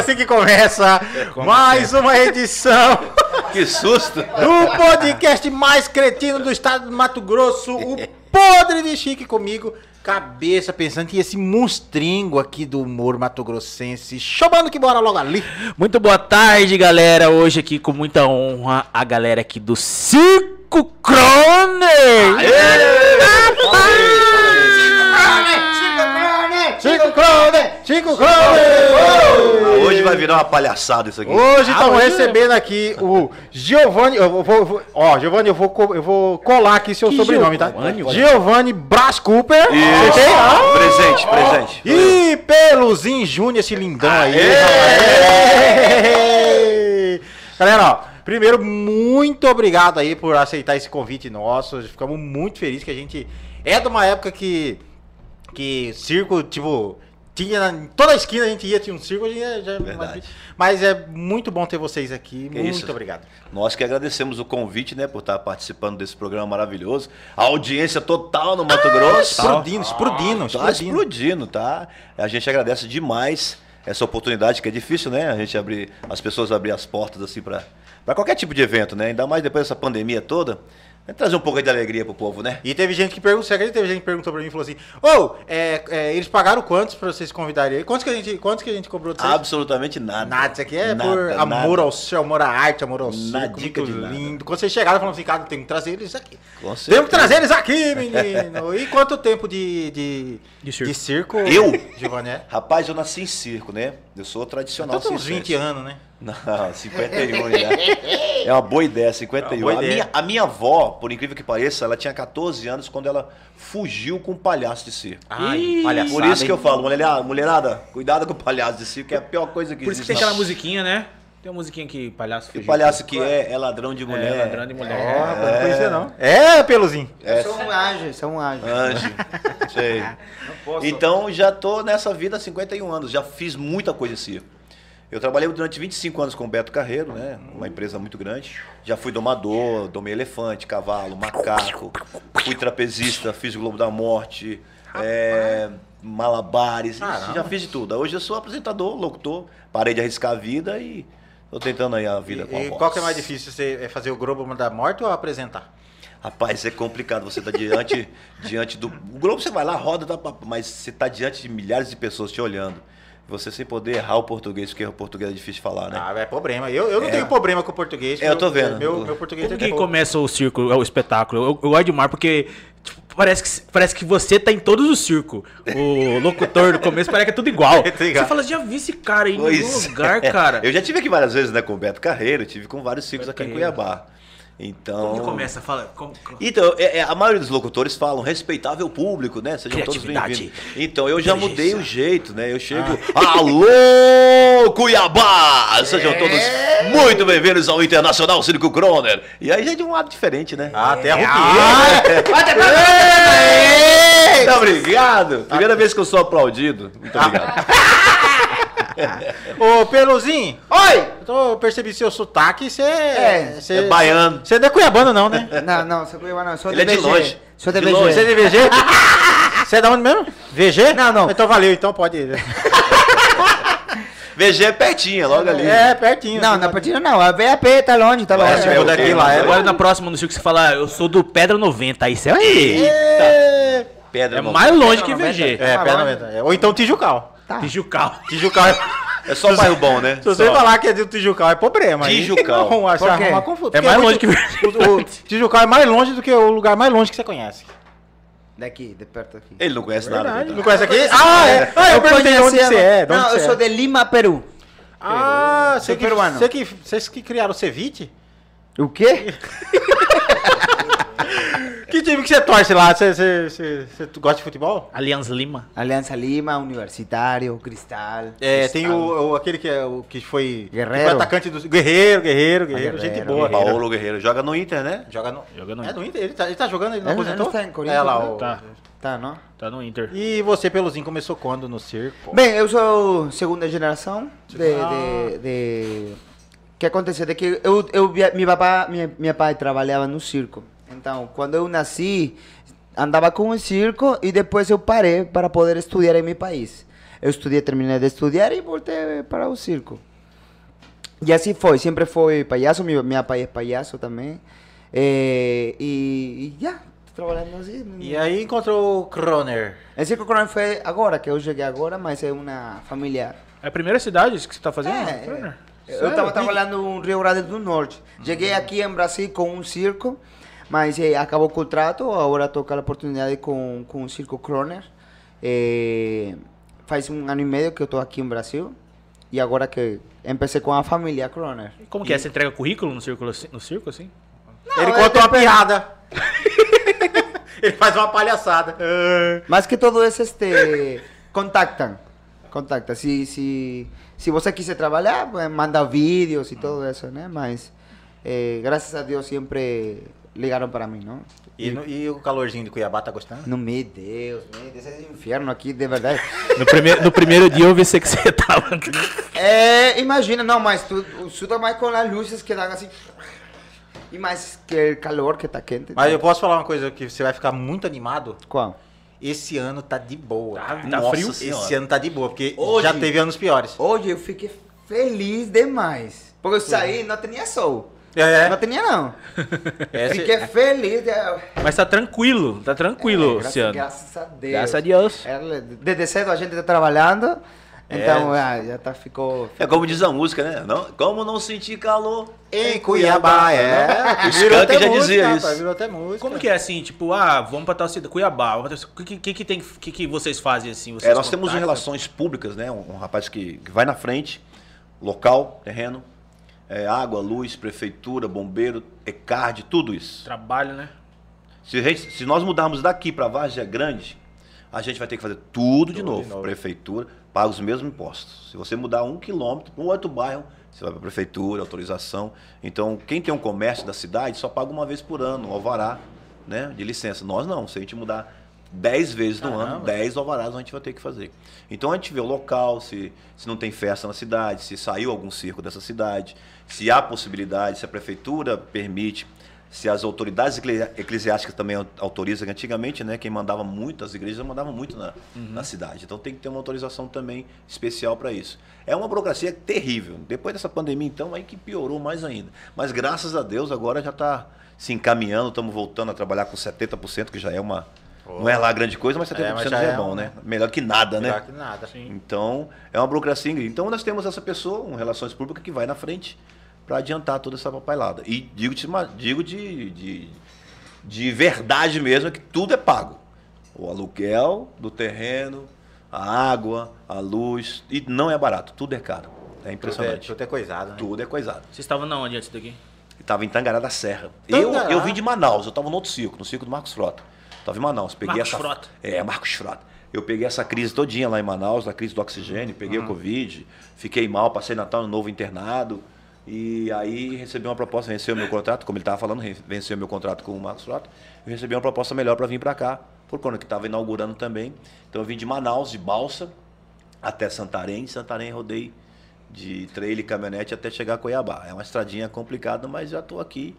assim que começa mais uma edição Que susto! do podcast mais cretino do estado do Mato Grosso, o Podre de Chique comigo, cabeça pensante e esse monstringo aqui do humor mato-grossense, chamando que bora logo ali. Muito boa tarde, galera. Hoje aqui com muita honra a galera aqui do Circo Croner. Chico Crone, Chico Crone! Hoje vai virar uma palhaçada isso aqui. Hoje Ah, estamos hoje- recebendo aqui o Giovanni. Eu vou, ó, Giovanni, eu vou, eu vou colar aqui seu Que sobrenome, Giovanni? tá? Giovanni Brás Cooper. Isso. Você tem? Ah! Presente, presente. E Peluzinho Júnior, esse lindão aí. Aê! Galera, ó, primeiro, muito obrigado aí por aceitar esse convite nosso. Ficamos muito felizes que a gente é de uma época que, que circo, tipo, tinha em toda a esquina a gente ia, tinha um ia- já, Verdade. mas é muito bom ter vocês aqui. Que muito isso. obrigado. Nós que agradecemos o convite, né, por estar participando desse programa maravilhoso. A audiência total no Mato Grosso. Explodindo, explodindo, Tá explodindo. explodindo, tá? A gente agradece demais essa oportunidade, que é difícil, né? A gente abrir, as pessoas abrir as portas assim para para qualquer tipo de evento, né? Ainda mais depois dessa pandemia toda. É trazer um pouco de alegria pro povo, né? E teve gente que perguntou, você acredita? Teve gente que perguntou pra mim e falou assim: Ô, é, é, eles pagaram quantos pra vocês convidarem aí? Quantos que a gente, quantos que a gente cobrou de vocês? Absolutamente nada. Nada, isso aqui é Nada, por amor nada. ao céu, amor à arte, amor ao circo, Nadica muito de nada. lindo. Quando vocês chegaram, falaram assim, cara, tem que trazer eles aqui. Com Temos que trazer eles aqui, menino. E quanto tempo de, de, De circo. de circo, Eu? Giovanni? é? Rapaz, eu nasci em circo, né? Eu sou tradicional Então tem uns circense. 20 anos, né? Não, 51 já. É uma boa ideia, 51. É boa a, ideia. minha, a minha avó, por incrível que pareça, ela tinha 14 anos quando ela fugiu com um palhaço de circo. Ih, palhaçada, Por isso que eu falo, mulherada, mulherada, cuidado com o palhaço de circo, que é a pior coisa que Por isso que existe. tem aquela musiquinha, né? Tem uma musiquinha que palhaço E fugiu. o palhaço que é, é ladrão de É, mulher. ladrão de mulher. Ó, rapaz, não conhecia não. É, Peluzinho. É, Sou um anjo, sou um anjo. anjo. Sei. Então já tô nessa vida há 51 anos, já fiz muita coisa em circo. Eu trabalhei durante 25 anos com o Beto Carreiro, né? Uma empresa muito grande. Já fui domador, domei elefante, cavalo, macaco. Fui trapezista, fiz o Globo da Morte, é, malabares, Caramba. já fiz de tudo. Hoje eu sou apresentador, locutor, parei de arriscar a vida e tô tentando aí a vida com a E voz. qual que é mais difícil? Você é fazer o Globo da Morte ou apresentar? Rapaz, é complicado. Você tá diante, diante do. O Globo você vai lá, roda, tá, mas você tá diante de milhares de pessoas te olhando. Você sem poder errar o português, porque o português é difícil de falar, né? Ah, é problema. Eu, eu não É. tenho problema com o português. É, eu tô vendo. Meu, meu português Como é que começa o circo, o espetáculo? Eu, eu gosto demais porque tipo, parece, que, parece que você tá em todos os circos. O locutor no começo parece que é tudo igual. Ligado. Você fala, já vi esse cara aí em algum Pois lugar, é. cara. Eu já tive aqui várias vezes, né, com o Beto Carreiro, tive com vários ciclos Beto aqui em Carreiro. Cuiabá. Então. Como que começa? Fala. Como, como- Então, é- é, a maioria dos locutores falam respeitável público, né? Sejam todos bem-vindos. Então, eu já mudei o jeito, né? Eu chego. Alô, Cuiabá! Sejam todos muito bem-vindos ao Internacional Circo Croner. E aí já é de um lado diferente, né? Ah, até É. arrupiei. Muito obrigado! Primeira vez que eu sou aplaudido. Muito obrigado. Ô, Peluzinho, Oi! eu, tô, percebi seu sotaque, você É, você- é baiano. Você não é cuiabano não, né? Não, não, sou cuiabano, sou Ele de é de longe. Sou de, De VG. longe. Você é de VG? Você é da onde mesmo? VG? Não, não. Então valeu, então pode ir. VG é pertinho, é logo ali. É, pertinho. Não, assim, na partida não, a VAP tá longe, tá longe. é, daqui lá, é. Agora na próxima no circo você fala, eu sou do Pedra 90. Aí você aí. É, Pedra É no- mais longe que Pedra 90. VG. é Tá bom. 90. É, Ou então Tijucal. Tá. Tijucal. Tijucal é... É só bairro bom, né? Se você Só. falar que é de Tijucal é problema. aí Tijucal. Não, acho Por quê? arrumar confuso. É mais muito- longe que o, o Tijucal é mais longe do que o lugar mais longe que você conhece. Daqui, de perto aqui. Ele não conhece nada. Verdade. então. Não conhece aqui? Ah, é. Ah, eu perguntei de onde você é. onde Não, você eu sou é. de Lima, Peru. Ah, você Sou que, peruano. você que, vocês que criaram o Ceviche? O quê? Que time que você torce lá? Você, você, você, você gosta de futebol? Aliança Lima. Aliança Lima, Universitário, Cristal. É, tem Cristal. o, o- aquele que, é, o, que foi, que Guerreiro. foi atacante do. Guerreiro, Guerreiro, Guerreiro, Ah, gente Guerreiro, boa. Paulo Guerreiro joga no Inter, né? Joga no. Joga no É Inter. do Inter? Ele tá, ele tá jogando, ele não Ele- aposentou? ele tá em Corinthians, É lá, né? o... Tá. Tá, não? Tá no Inter. E você, Peluzinho, começou quando no circo? Bem, eu sou segunda geração de, Ah. de, de... O que aconteceu é que eu, eu meu papá, minha, minha pai trabalhava no circo. Então, quando eu nasci, andava com o circo e depois eu parei para poder estudar em meu país. eu estudei, terminei de estudar e voltei para o circo. E assim foi, sempre foi palhaço, meu, minha pai é palhaço também. Eh, e, e já, trabalhando assim. E aí encontrou o Kroner. O Circo Coronel foi agora, que eu cheguei agora, mas é uma família É a primeira cidade que você tá fazendo? É, Turner? Eu Sério? estava trabalhando no Rio Grande do Norte. Cheguei aqui em Brasil com um circo, mas eh, acabou o contrato. Agora toca a oportunidade com, com o Circo Kroner. Eh, faz um ano e meio que eu estou aqui em Brasil. E agora que empecei com a família Kroner. Como que é? Você entrega currículo no circo, assim- no circo assim? Ele é contou uma piada. Ele faz uma palhaçada. Mas que todos esses te contactam. Contacta. Se, se, se você quiser trabalhar, manda vídeos e tudo isso, né? Mas, eh, graças a Deus, sempre ligaram para mim, não? E, no- e o calorzinho de Cuiabá tá gostando? No meu Deus, meu Deus, esse inferno aqui, de verdade. No primeiro, no primeiro dia eu vi você que você tava. É, imagina, não, mas tu, o sul é mais com as luzes que dão assim. E mais que o calor que tá quente. Mas eu posso falar uma coisa que você vai ficar muito animado? Qual? Esse ano tá de boa. Tá, tá frio? Senhora. Esse ano tá de boa, porque Hoje- já teve anos piores. Hoje eu fiquei feliz demais. Porque eu saí não tinha sol. É. Não tinha, não. Esse- Fiquei feliz. De, Mas tá tranquilo, tá tranquilo É, esse graças, ano. graças a Deus. Graças a Deus. É, Desde cedo a gente tá trabalhando. Então, É. ah, já tá, ficou... É como diz a música, né? Não, como não sentir calor Em Cuiabá, é. O Skank já dizia isso. rapaz, virou até música. Como que é assim, tipo, ah, vamos pra tal cidade, Cuiabá, pra o que, que, que tem, que, que vocês fazem assim? Vocês É, nós temos relações públicas, né? Um, um rapaz que, que vai na frente, local, terreno, é, água, luz, prefeitura, bombeiro, ECARD, tudo isso. Trabalho, né? Se, a gente- se nós mudarmos daqui para Várzea Grande, a gente vai ter que fazer tudo, de, Tudo novo. de novo. Prefeitura paga os mesmos impostos. Se você mudar um quilômetro para um outro bairro, você vai para a prefeitura, autorização. Então, quem tem um comércio da cidade só paga uma vez por ano, um alvará né, de licença. Nós não. Se a gente mudar 10 vezes no ano, Caramba. 10 alvarás a gente vai ter que fazer. Então a gente vê o local, se, se não tem festa na cidade, se saiu algum circo dessa cidade, se há possibilidade, se a prefeitura permite, se as autoridades eclesi- eclesiásticas também au- autorizam, que antigamente, né, quem mandava muito, as igrejas mandavam muito na, na cidade. Então tem que ter uma autorização também especial para isso. É uma burocracia terrível. Depois dessa pandemia, então, aí que piorou mais ainda. Mas graças a Deus agora já está se encaminhando, estamos voltando a trabalhar com 70%, que já é uma. Não é lá grande coisa, mas 70% É, mas já, já é, é bom, um- né? Melhor que nada, Melhor né? que nada. Então, é uma burocracia incrível. Então, nós temos essa pessoa, um Relações Públicas, que vai na frente para adiantar toda essa papelada. E digo, de, digo de, de, de verdade mesmo, que tudo é pago. O aluguel do terreno, a água, a luz, e não é barato, tudo é caro. É Tudo é, impressionante. tudo é coisado, né? Tudo é coisado. Vocês estavam na onde antes daqui? Estava em Tangará da Serra. Eu, Tangará? eu vim de Manaus, eu estava no outro circo, no circo do Marcos Frota. Estava em Manaus. Peguei Marcos essa... Frota. É, Marcos Frota. Eu peguei essa crise todinha lá em Manaus, a crise do oxigênio, peguei Uhum. o Covid, fiquei mal, passei Natal no novo internado. E aí recebi uma proposta, venceu meu contrato, como ele estava falando, venceu meu contrato com o Marcos Frota. Eu recebi uma proposta melhor para vir para cá, por conta que estava inaugurando também. Então eu vim de Manaus, de balsa, até Santarém. Santarém rodei de trailer e caminhonete até chegar a Cuiabá. É uma estradinha complicada, mas já estou aqui.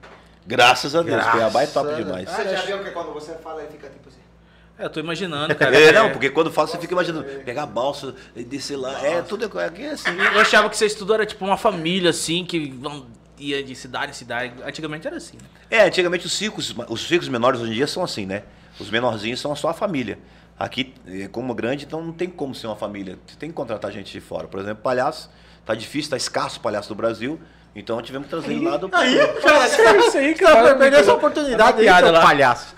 Graças a Deus. Graças Cuiabá é top demais. Você já viu que quando você fala, ele fica tipo assim... É, eu tô imaginando, cara. É, não, porque quando fala, você fica imaginando, pegar a balsa e descer lá. É, tudo é, aqui é assim. Eu achava que vocês tudo era tipo uma família, assim, que ia de cidade em cidade. Antigamente era assim, né? É, antigamente os circos, os circos menores hoje em dia são assim, né? Os menorzinhos são só a família. Aqui, é, como grande, então não tem como ser uma família. Você tem que contratar gente de fora. Por exemplo, palhaço, tá difícil, tá escasso o palhaço do Brasil. Então tivemos que trazer ele lá do Aí, cara, isso aí, Você vai perder essa oportunidade aí, piada seu lá. palhaço.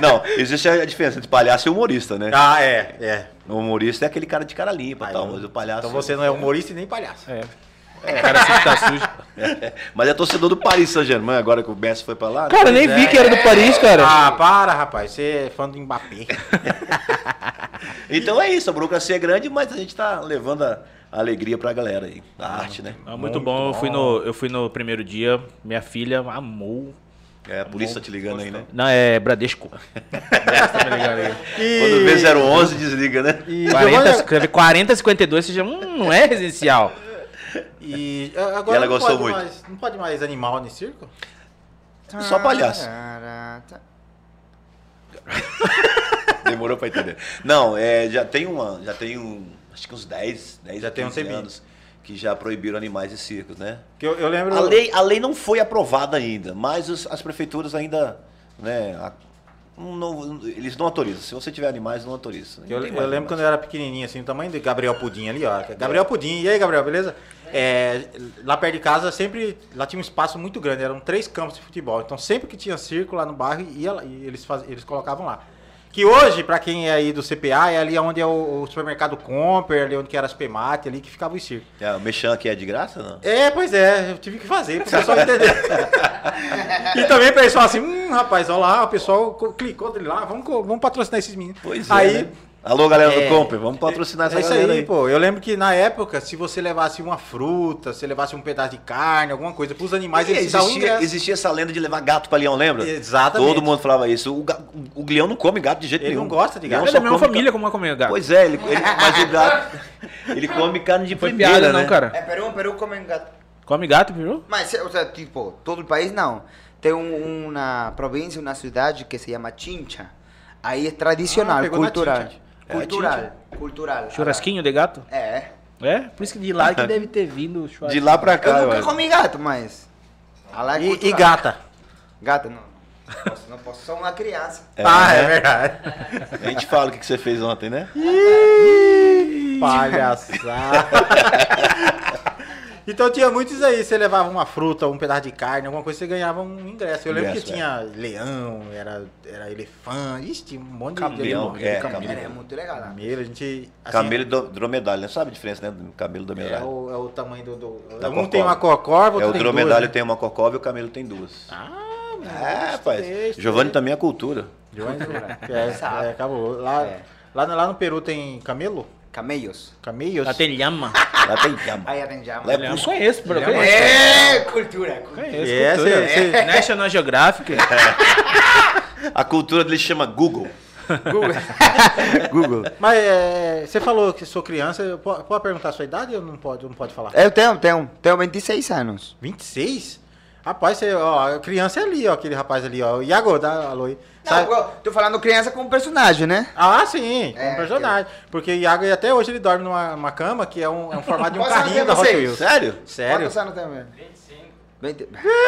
Não, existe a diferença entre palhaço e humorista, né? Ah, é, é. O humorista é aquele cara de cara limpa Aí, tal, mas o palhaço. Então você não é humorista e nem palhaço. É. O cara sempre tá sujo. Mas é torcedor do Paris Saint-Germain, agora que o Messi foi pra lá. né? Cara, nem vi que era do Paris, cara. Ah, para, rapaz. Você é fã do Mbappé. Então é isso, a burocracia é grande, mas a gente tá levando a alegria pra galera aí, da arte, né? Ah, muito, bom. Eu fui, no, eu fui no primeiro dia, minha filha amou. É, a polícia tá te ligando aí, né? Não, é Bradesco. Bradesco tá me ligando aí. Quando vê 011, desliga, né? E 40, Giovana- escreve 40, 52, você já hum, não é residencial. E ah, agora E ela não gostou pode muito. Mais, não pode mais animal nesse circo? Só palhaço. Demorou pra entender. Não, é, já tem uma, já tem um acho que uns 10, 10 Já tem um 15 tempinho. anos que já proibiram animais em circos, né? Que eu, eu lembro. A lei, a lei não foi aprovada ainda, mas os- as prefeituras ainda, né, a- não- eles não autorizam. Se você tiver animais, não autoriza. Não Eu, eu lembro quando animais. eu era pequenininho, assim, o tamanho do Gabriel Pudim ali, ó. Gabriel Pudim, e aí, Gabriel, beleza? É, lá perto de casa, sempre, lá tinha um espaço muito grande, eram três campos de futebol. Então, sempre que tinha circo lá no bairro, ia, e eles, faz, eles colocavam lá. Que hoje, pra quem é aí do CPA, é ali onde é o, o supermercado Comper, ali onde que era as PEMAT, ali que ficava o circo. É, o mexão aqui é de graça, não? É, pois é, eu tive que fazer pro pessoal entender. e também o pessoal assim, hum, rapaz, olha lá, o pessoal co- clicou dele lá, vamos, vamos patrocinar esses meninos. Pois é, aí, né? Alô, galera É, do Comper, vamos patrocinar essa é isso galera aí, aí. pô. Eu lembro que na época, se você levasse uma fruta, se levasse um pedaço de carne, alguma coisa pros animais, E eles existia, existia essa lenda de levar gato pra leão, lembra? Exatamente. Todo mundo falava isso. O, ga- o leão não come gato de jeito Ele nenhum. não gosta de gato. Leão É da mesma come família como a comer gato. Pois é, ele, ele- mas o gato, ele come carne de Foi primeira, piada, né? não, cara. É, Peru, Peru comem gato. Come gato, viu? Mas, tipo, todo o país não. Tem um- uma província, uma cidade que se chama Chincha. Aí é tradicional, Ah, cultural. É, Cultural, cultural. Churrasquinho de gato? É. É? Por isso que de lá que deve ter vindo o churrasco. De lá pra Eu cá, nunca ué. comi gato, mas... Lá é E, e gata. Gata, não. Não posso, não posso. Sou uma criança. É, ah, é né? verdade. A gente fala o que que você fez ontem, né? Palhaçada. então tinha muitos aí, você levava uma fruta, um pedaço de carne, alguma coisa, você ganhava um ingresso. Eu lembro Ingresso, que tinha leão, era, era elefante, ixi, tinha um monte de Camelo, de, é, camelo. É muito legal. lá. Camelo, a gente... assim, Camelo e dromedário, né? Sabe a diferença, né? do Camelo e É dromedário. o, é o tamanho do... do Da um corcova. tem uma corcova, É, outro o tem dromedário duas, né? tem uma corcova e o camelo tem duas. Ah, É, rapaz. Giovanni também é cultura. Giovanni, é, é, acabou. Lá, É. lá, no- lá no Peru tem camelo? Camellos. Camellos? Lá tem lhama. Lá tem Eu Cusco. conheço, bro. Lhama. Conheço. É, cultura. cultura. Conheço, É, cultura. cê- cê- National Geographic. A cultura dele chama Google. Google. Mas é, você falou que sou criança, pode perguntar a sua idade ou não pode, não pode falar? Eu tenho, tenho, tenho 26 anos. 26? Rapaz, você, ó, a criança é ali, ó, aquele rapaz ali, ó. O Iago, dá alô aí. Sabe- Não, tô falando criança como personagem, né? Ah, sim, como É, personagem. Porque o Iago, até hoje, ele dorme numa, numa cama que é um, é um formato de um carrinho da Hot? Wheels. Sério? Sério? Quantos anos tem mesmo? 25.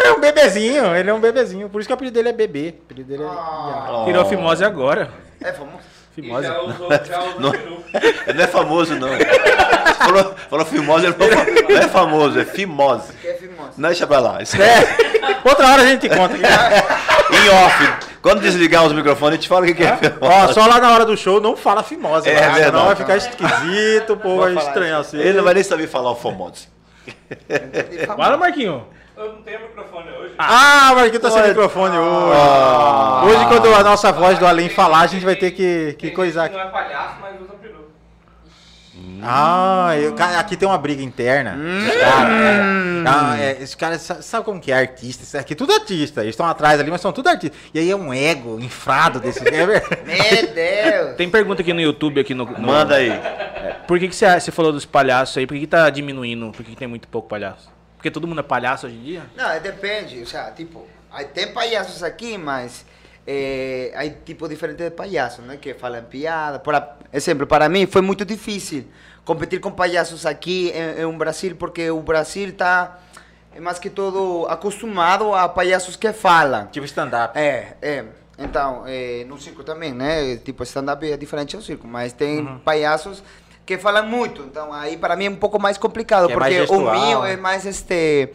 É um bebezinho, ele é um bebezinho. Por isso que o apelido dele é bebê. O apelido dele é Iago. Oh. Virou fimose agora. É famoso. Fimose. Já usou, já usou Não, não é famoso, não. Falou, falou fimose, ele falou, não é famoso, é fimose. Que é famoso. Não, deixa pra lá. Isso É, outra hora a gente conta. Em off. Quando desligar os microfones, a gente fala o que, que é fimose. Ó, só lá na hora do show não fala fimose. É lá, verdade. Senão vai ficar esquisito, o povo vai falar estranhar assim. Ele não vai nem saber falar o famose. Fala, Marquinho. Eu não tenho microfone hoje. Ah, o Marquinhos tá sem microfone hoje. Ah. Hoje, quando a nossa voz do além falar, a gente vai ter que, que coisar aqui. não é palhaço, mas usa peru. Ah, eu- cara, aqui tem uma briga interna. Os caras, é, ah, é, esses caras sa- sabe como que é artista? Isso aqui é tudo artista. Eles estão atrás ali, mas são tudo artistas. E aí é um ego infrado desse. É verdade. Meu Deus. Tem pergunta aqui no YouTube, aqui no. no- Manda aí. Por que, que você, você falou dos palhaços aí? Por que, que tá diminuindo? Por que, que tem muito pouco palhaço? Porque todo mundo é palhaço hoje em dia? Não, é, depende. O sea, tipo, tem palhaços aqui, mas eh, hay tipos diferentes de palhaços, né? Que falam piada. Por exemplo, para mim foi muito difícil competir com palhaços aqui em, em Brasil, porque o Brasil está, mais que todo, acostumado a palhaços que falam. Tipo stand-up. É, é. Então, é, no circo também, né? Tipo, stand-up é diferente ao circo, mas tem Uhum. palhaços que falam muito. Então, aí para mim é um pouco mais complicado, Que é mais porque o meu né? é mais este.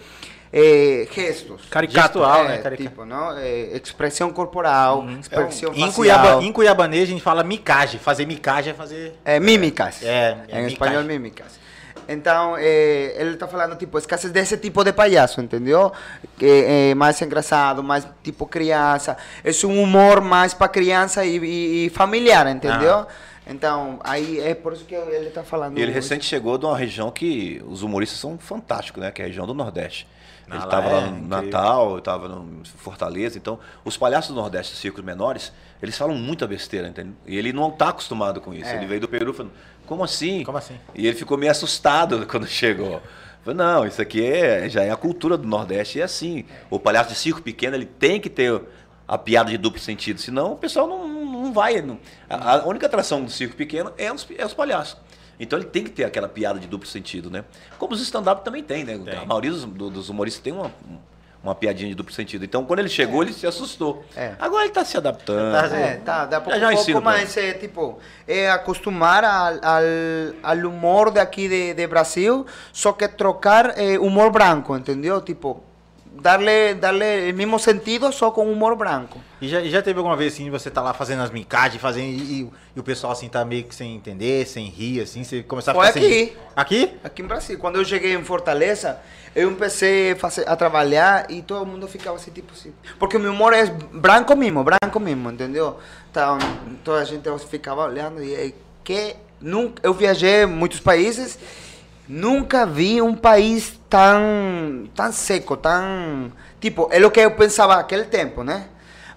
é, gestos. Caricato. Gestual, É, né? Caricato. tipo, não? É, expressão corporal, expressão Em, facial. Cuiaba, em Cuiabanês a gente fala micagem. Fazer micagem é fazer. É, mímicas. É, é em espanhol, mímicas. Então, eh, ele está falando, tipo, escassez desse tipo de palhaço, entendeu? Que é mais engraçado, mais tipo criança. É um humor mais para criança e, e- e familiar, entendeu? Então, aí é por isso que ele está falando. E ele recente chegou de uma região que os humoristas são fantásticos, né? Que é a região do Nordeste. Ah, Ele lá estava é lá no incrível. Natal, estava no Fortaleza. Então, os palhaços do Nordeste, circos menores, eles falam muita besteira, entendeu? E ele não está acostumado com isso. É. Ele veio do Peru falando, como assim? Como assim? E ele ficou meio assustado quando chegou. Falei, não, isso aqui é, já é a cultura do Nordeste. E é assim, o palhaço de circo pequeno, ele tem que ter a piada de duplo sentido. Senão o pessoal não, não vai. não- a, a única atração do circo pequeno é os, é os palhaços. Então ele tem que ter aquela piada de duplo sentido, né? Como os stand-up também tem, né? A maioria dos, do- dos humoristas tem uma, uma piadinha de duplo sentido. Então quando ele chegou, ele se assustou. É. Agora ele tá se adaptando. Tá É, tá, dá pouco já a ensino pouco, mas é tipo, é acostumar al, al humor de aqui de, de Brasil, só que trocar eh, humor branco, entendeu? Tipo, darle, darle o mesmo sentido, só com humor branco. E já, e já teve alguma vez assim, você tá lá fazendo as mincagens, fazendo, e, e- e o pessoal assim tá meio que sem entender, sem rir, assim, você começar a Foi ficar sem aqui. rir? Aqui? Aqui em Brasil, quando eu cheguei em Fortaleza, eu comecei a, trabalhar e todo mundo ficava assim, tipo assim. Porque o meu humor é branco mesmo, branco mesmo, entendeu? Então, toda a gente ficava olhando e eh, que nunca, eu viajei muitos países, nunca vi um país tão, tão seco, tão... Tipo, é o que eu pensava naquele tempo, né?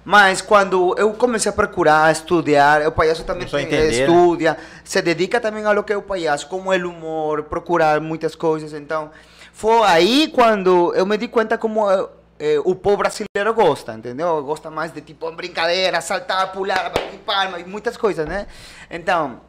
Mas quando eu comecei a procurar, a estudar, o palhaço também tem- entender, né? estuda, se dedica também a lo que é o palhaço, como é o humor, procurar muitas coisas. Então, foi aí quando eu me di conta como eh, eh, o povo brasileiro gosta, entendeu? Gosta mais de tipo brincadeira, saltar, pular, bater palma e muitas coisas, né? Então,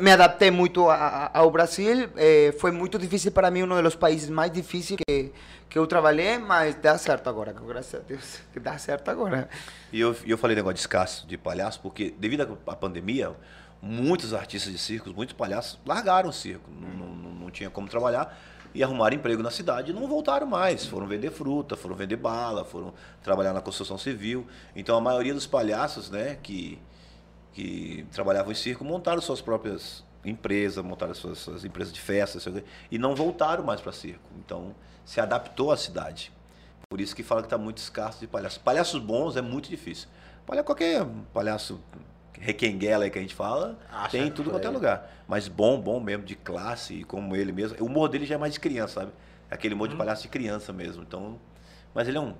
me adaptei muito a- a- ao Brasil. eh, foi muito difícil para mim, um dos países mais difíceis que, que eu trabalhei, mas dá certo agora, graças a Deus, dá certo agora. E eu, eu falei negócio de escasso de palhaço, porque devido à pandemia, muitos artistas de circos, muitos palhaços largaram o circo. Não, não, não tinha como trabalhar e arrumaram emprego na cidade e não voltaram mais. Foram vender fruta, foram vender bala, foram trabalhar na construção civil. Então a maioria dos palhaços, né, que, que trabalhavam em circo montaram suas próprias empresas, montaram suas, suas empresas de festas e não voltaram mais para circo. Então se adaptou à cidade. Por isso que fala que está muito escasso de palhaços. Palhaços bons é muito difícil. Palha qualquer palhaço requenguela que a gente fala, Acha tem em tudo quanto é aí. lugar. Mas bom, bom mesmo, de classe, e como ele mesmo. O humor dele já é mais de criança, sabe? É aquele humor Hum. de palhaço de criança mesmo. Então, mas ele é um...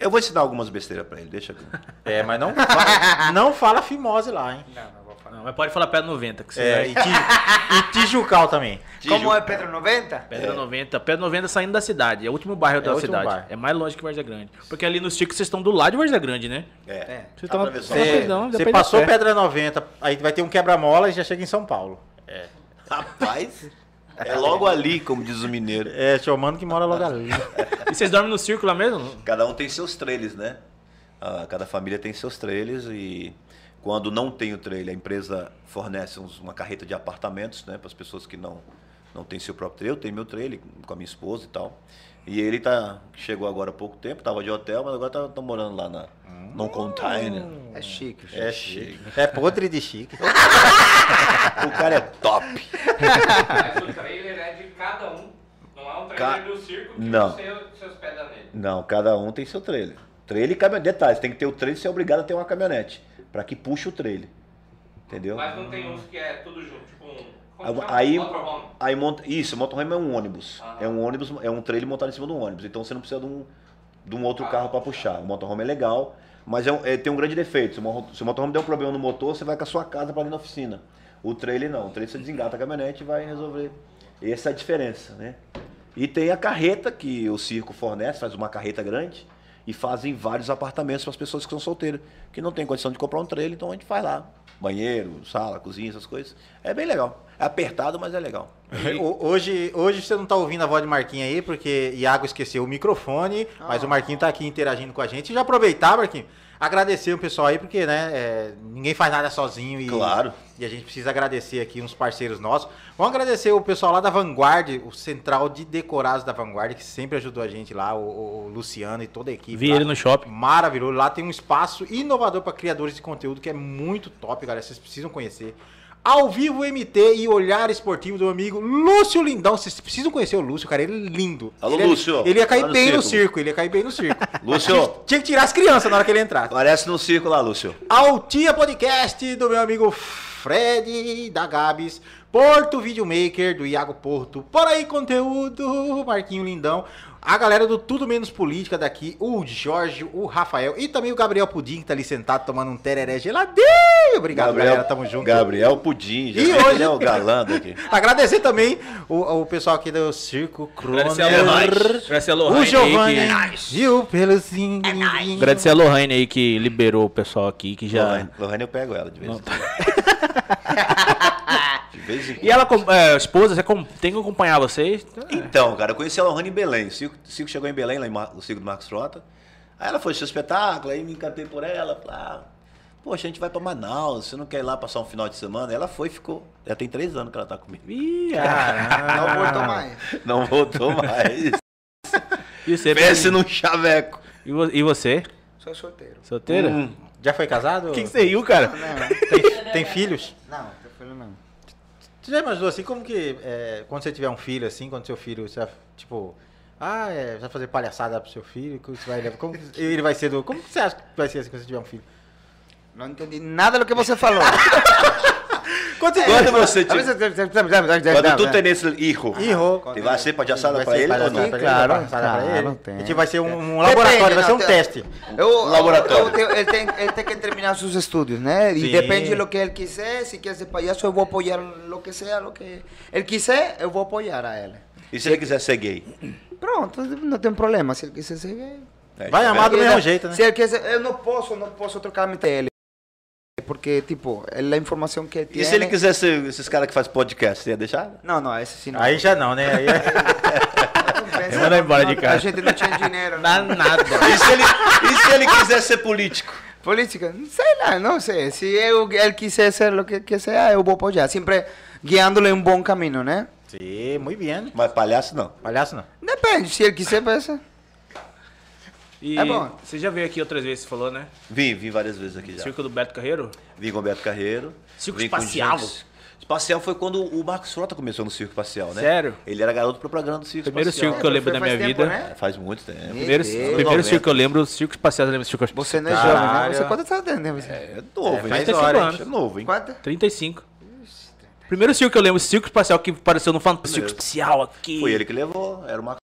Eu vou ensinar algumas besteiras para ele, deixa que... É, mas não fala, não fala fimose lá, hein? Não, mas pode falar Pedra 90, que você É, vai. e, ti, e Tijucal também. Como é Pedro 90? Pedra 90. Pedra 90 saindo da cidade. É o último bairro da o último cidade. bairro. É mais longe que Várzea Grande. Porque ali nos Chicos vocês estão do lado de Várzea Grande, né? É. É. Vocês Tá pra Você, você passou. Pedra 90, aí vai ter um quebra-mola e já chega em São Paulo. Rapaz, é logo ali, como diz o mineiro. É, Chomano que mora logo ali. E vocês dormem no circo lá mesmo? Cada um tem seus trailers, né? Ah, cada família tem seus trailers e quando não tem o trailer, a empresa fornece uns- uma carreta de apartamentos, né, para as pessoas que não não têm seu próprio trailer. Eu tenho meu trailer com a minha esposa e tal. E ele tá chegou agora há pouco tempo, tava de hotel, mas agora tá, tá morando lá na no container. É chique. É chique. É podre de chique. O cara é top. Mas o trailer é de cada um. Não é um trailer Ca- do circo que Não. você se hospeda nele. Não, cada um tem seu trailer. Trailer e caminhonete. Detalhes, tem que ter o trailer e ser obrigado a ter uma caminhonete. para que puxe o trailer. Entendeu? Mas não tem uns que é tudo junto, tipo um. Aí-. Aí monta. Isso, motorhome é um ônibus. Ah. É um ônibus, é um trailer montado em cima de um ônibus. Então você não precisa de um, de um outro carro para puxar. O motorhome é legal, mas é é- tem um grande defeito. Se o, se o motorhome der um problema no motor, você vai com a sua casa para dentro da oficina. O trailer não. O trailer você desengata a caminhonete e vai resolver. Essa é a diferença, né? E tem a carreta que o circo fornece, faz uma carreta grande e fazem vários apartamentos para as pessoas que são solteiras, que não tem condição de comprar um trailer, então a gente faz lá. Banheiro, sala, cozinha, essas coisas. É bem legal. É apertado, mas é legal. Ho- Hoje, hoje você não tá ouvindo a voz de Marquinhos aí, porque Iago esqueceu o microfone, mas o Marquinho tá aqui interagindo com a gente. E já aproveitar, Marquinho, agradecer o pessoal aí, porque, né, é, ninguém faz nada sozinho e, Claro. e a gente precisa agradecer aqui uns parceiros nossos. Vamos agradecer o pessoal lá da Vanguard, o Central de Decorados da Vanguard, que sempre ajudou a gente lá, o, o Luciano e toda a equipe. Vi lá. ele no shopping. Maravilhoso. Lá tem um espaço inovador para criadores de conteúdo que é muito top, galera. Vocês precisam conhecer. Ao vivo MT e olhar esportivo do amigo Lúcio Lindão. Vocês precisam conhecer o Lúcio, cara. Ele é lindo. Alô, ele é- Lúcio. Ele ia cair Lá no bem no circo. circo. Ele ia cair bem no circo. Lúcio. Tinha, que tirar as crianças na hora que ele entrar. Aparece no circo lá, Lúcio. Altia Podcast do meu amigo Fred da Gabs, Porto Videomaker do Iago Porto, por aí conteúdo, Marquinho Lindão, a galera do Tudo Menos Política daqui, o Jorge, o Rafael e também o Gabriel Pudim que tá ali sentado tomando um tereré geladinho. Obrigado, galera, tamo junto. Gabriel Pudim. Já E hoje- Ele é o galã daqui. Agradecer também o, o pessoal aqui do Circo Croner, Agradecer a Lohane. O Giovanni aí que... e o Peluzinho. Agradecer a Lohane aí que liberou o pessoal aqui, que já... Lohane, Lohane eu pego ela de vez em quando. De vez em quando. E ela, é, esposa, você tem que acompanhar vocês? Então, cara, eu conheci a Lohane em Belém. O Cico, o Cico chegou em Belém, lá em Mar- no Circo do Marcos Frota. Aí ela foi o espetáculo, aí me encantei por ela. Falei, ah, poxa, a gente vai pra Manaus, você não quer ir lá passar um final de semana? Ela foi e ficou. Já tem três anos que ela tá comigo. Ih, Não caramba. voltou mais. Não voltou mais. E você? Pense num chaveco. E vo- e você? Sou solteiro. Solteira? Hum. Já foi casado? O que, que você riu, cara? Não, Tem, tem filhos? não, não. Você já imaginou assim, como que, é, quando você tiver um filho assim, quando seu filho, você vai, tipo, ah, é, vai fazer palhaçada pro seu filho, como você vai como que ele vai ser do, como que você acha que vai ser assim quando você tiver um filho? Não entendi nada do que você falou. Quando você Quando você A veces- Quando tu tem esse hijo, Errou. e vai ser palhaçada ser ele ou não? Sim, claro, claro, ele. tem. A gente vai ser um, um Depende, laboratório, vai ser um teste. Eu, Laboratório. ele, tem, ele tem que terminar sus estudios, né? E Sim. depende do que ele quiser. Se quer ser palhaço, eu vou apoiar lo que sea, lo que ele quiser, eu vou apoiar a ele. E se ele quiser ser gay? Pronto, não tem problema. Se ele quiser ser gay. É, Vai amar do mesmo jeito, né? Se ele quiser, eu não posso, não posso trocar mente ele. Porque, tipo, a informação que ele E tem. se ele quiser ser esses caras que fazem podcast, ia deixar? Não, não, esse sim não. Aí já não, né? Aí é- mando embora de não, casa. A gente não tinha dinheiro. Dá não. nada. E se ele, e se ele quiser ser político? Política, sei lá, não sei. Se eu, ele quiser ser o que, que seja, eu vou apoiar. Sempre guiándole em um bom caminho, né? Sim, muito bem. Mas palhaço não. Palhaço não. Depende, se ele quiser, pensa. E É bom. Você já veio aqui outras vezes, você falou, né? Vim, vim várias vezes aqui já. Circo do Beto Carreiro? Vim com o Beto Carreiro. Circo espacial? Espacial foi quando o Marcos Frota começou no Circo Espacial, né? Sério? Ele era garoto propaganda do Circo Primeiro Espacial. circo que eu lembro da minha faz vida. tempo, né? É, faz muito tempo. Meu Primeiro, Deus. primeiro 90. circo que eu lembro, Circo Espacial, eu lembro do Circo Você não é jovem, né? Você quanto tá tendo, né? Você? É novo, É, hein? faz 35 hora, hein? anos. É novo, hein? Quanto? 35. Primeiro circo que eu lembro, Circo Espacial, que apareceu no Fantástico. Circo Primeiro. Espacial aqui. Foi ele que levou. Era o Marcos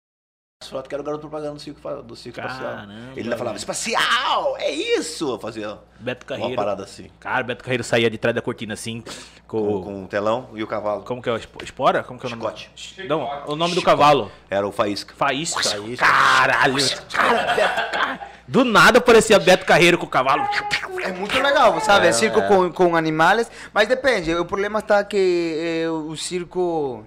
Frota que era o garoto propaganda do Circo, do circo Espacial. Caramba, Ele ainda falava, espacial, é isso! Eu fazia Beto uma Carreiro. parada assim. Cara, Beto Carreiro saía de trás da cortina assim, com... Com, com o telão e o cavalo. Como que é? Espora? Como que é o nome? Chicote. Não, o nome do cavalo. Era o Faísca. Faísca. Faísca. Caralho. Cara, Beto Carreiro. Do nada aparecia Beto Carreiro com o cavalo. É muito legal, sabe? circo com, com animais, mas depende. O problema está que eh, o circo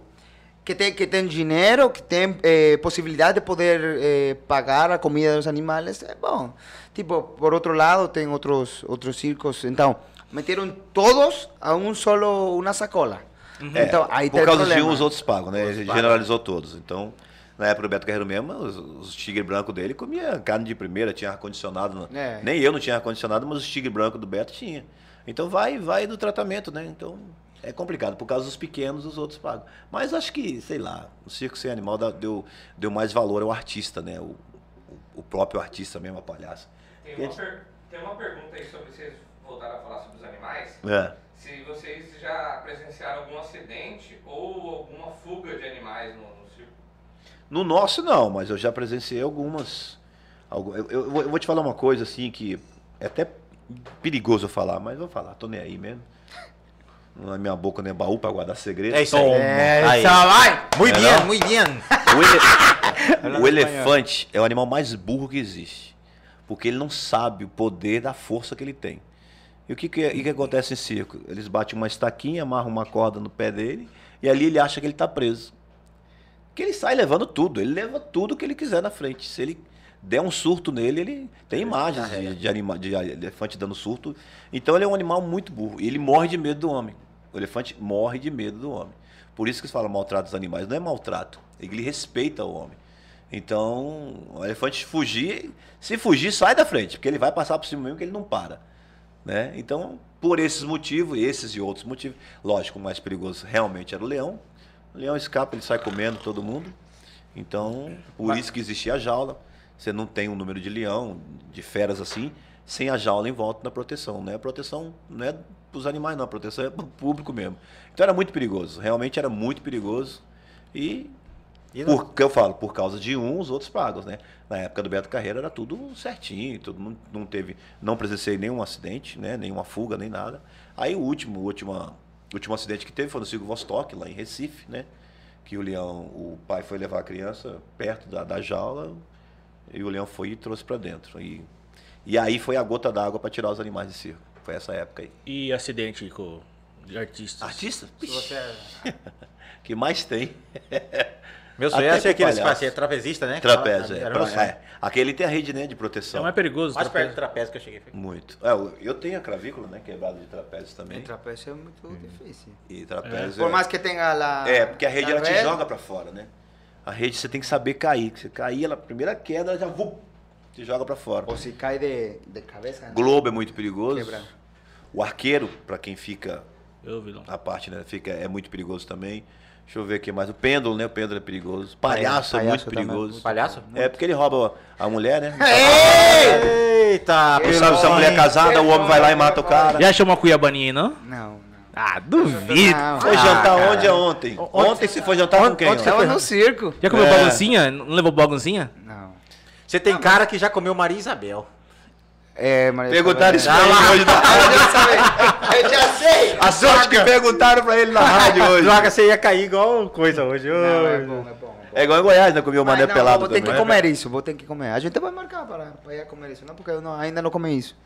que tem, que tem dinheiro, que tem eh, possibilidade de poder eh, pagar a comida dos animais, é bom. Tipo, por outro lado, tem outros, outros circos. Então, meteram todos a um solo, uma sacola. É, Então, aí por causa de um, os outros pagam, né? Ele generalizou todos. Então, na época do Beto Carreiro mesmo, os, os tigre branco dele comia carne de primeira, tinha ar-condicionado. É. Nem eu não tinha ar-condicionado, mas os tigre branco do Beto tinha. Então vai, vai do tratamento, né? Então é complicado. Por causa dos pequenos, os outros pagam. Mas acho que, sei lá, o circo sem animal deu, deu mais valor ao artista, né? O, o- próprio artista mesmo, a palhaça. Tem uma, per- tem uma pergunta aí sobre vocês voltaram a falar sobre os animais. É. Se vocês já presenciaram algum acidente ou alguma fuga de animais no, no circo. No nosso não, mas eu já presenciei algumas. algu- Eu, eu- eu vou- te falar uma coisa assim que é até perigoso falar, mas vou falar, tô nem aí mesmo. Na minha boca não é baú pra guardar segredo. É isso aí. É, Aí. vai! Muito É bem, muito bem. O, ele- o elefante é o animal mais burro que existe. Porque ele não sabe o poder da força que ele tem. E o que, que, e que acontece em circo? Eles batem uma estaquinha, amarram uma corda no pé dele, e ali ele acha que ele está preso. Que ele sai levando tudo, ele leva tudo que ele quiser na frente. Se ele der um surto nele, ele tem imagens de, de, anima, de elefante dando surto. Então ele é um animal muito burro. E ele morre de medo do homem. O elefante morre de medo do homem. Por isso que se fala maltrato dos animais. Não é maltrato. Ele respeita o homem. Então, o elefante fugir, se fugir, sai da frente, porque ele vai passar por cima mesmo que ele não para. Né? Então, por esses motivos, esses e outros motivos, lógico, o mais perigoso realmente era o leão. O leão escapa, ele sai comendo todo mundo. Então, por isso que existia a jaula. Você não tem um número de leão, de feras assim, sem a jaula em volta da proteção. Né? A proteção não é para os animais, não, a proteção é para o público mesmo. Então era muito perigoso, realmente era muito perigoso. E E por que eu falo? Por causa de um, os outros pagos, né? Na época do Beto Carreira era tudo certinho, todo mundo não teve, não presenciei nenhum acidente, né? Nenhuma fuga, nem nada. Aí o último, o último, último acidente que teve foi no Circo Vostok, lá em Recife, né? Que o leão, o pai foi levar a criança perto da, da jaula e o leão foi e trouxe para dentro. E, e aí foi a gota d'água para tirar os animais de circo. Foi essa época aí. E acidente com De artistas. Artista? Se você é- que mais tem. Meu sonho é ser aquele fazia trapezista, né? Trapézio, é. Pra- é. Aquele tem a rede né, de É proteção. mais perigoso. Mais perto trapézio. do trapézio que eu cheguei. Muito. É, eu- tenho a clavícula, né? Quebrada de trapézio também. El trapécio es muy difícil. E trapézio. Por é- más que tenga la. É, porque a rede la ela te joga pra fora, né? A rede você tem que saber cair. que Você cair, ela, a primeira queda, ela já vum, te joga pra fora. O si cae de, de cabeza. ¿no? Globo é muito perigoso. Quebra. O arqueiro, pra quem fica Eu, vilão. a parte, né? Fica, é muito perigoso também. Deixa eu ver aqui mais. O pêndulo, né? O pêndulo é perigoso. Palhaço, é palhaço muito também é perigoso. muito Palhaço? É, porque ele rouba a mulher, né? Eita, Não sabe se a mulher é casada, o homem vai lá e mata o cara. Já chamou a cuiabaninha aí, não? Não, não. Ah, duvido. Não. Foi Ah, jantar cara. onde é ontem? Ontem você foi jantar com quem? ontem? Estaba no circo. Já comeu É. baguncinha? Não levou baguncinha? Não. Você tem cara que já comeu Maria Isabel. É, Maria Perguntaram isso pra ele hoje na rádio. Eu já sei. A sorte que perguntaram pra ele na rádio hoje. Droga, você ia cair igual coisa hoje. Não, é bom, é bom. É bom. É igual em Goiás, né? Comeu o mané não, pelado vou ter também. que comer isso, vou ter que comer. A gente vai marcar para, para ir a comer isso, não, porque eu não- ainda não comi isso.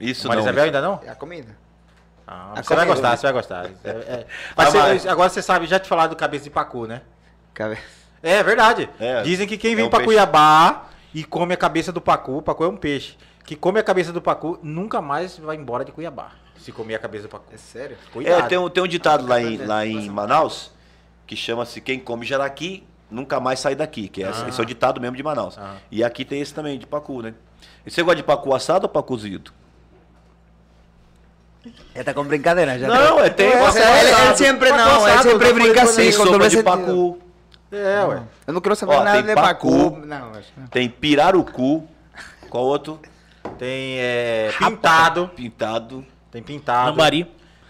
Isso Maria não. Isabel ainda não? É a comida. Ah, A você vai comida. gostar, você vai gostar. É, é. Ah, Mas você- mas- agora você sabe, já te falaram do cabeça de pacu, né? Cabe- É verdade. É. Dizem que quem É vem um pra peixe. Cuiabá e come a cabeça do pacu, o pacu é um peixe, que come a cabeça do pacu, nunca mais vai embora de Cuiabá. Se comer a cabeça do pacu. É sério? Cuidado. É, tem um, tem um ditado lá em, lá em Manaus que chama-se quem come jaraqui nunca mais sai daqui, que é, esse é o ditado mesmo de Manaus. Ah. E aqui tem esse também, de pacu, né? E você gosta de pacu assado ou pacu cozido? Já tá com brincadeira, já. Não, é tem É, Ele, ele assado. sempre Pacu não, ele assado, sempre eu já brinca assim, com sopa doble de sentido. pacu, É, ué. Eu não quero saber Ó, nada tem de pacu. pacu. Não, acho que não. tem pirarucu, qual outro? Tem é, pintado. Pintado. Tem pintado. Lambari.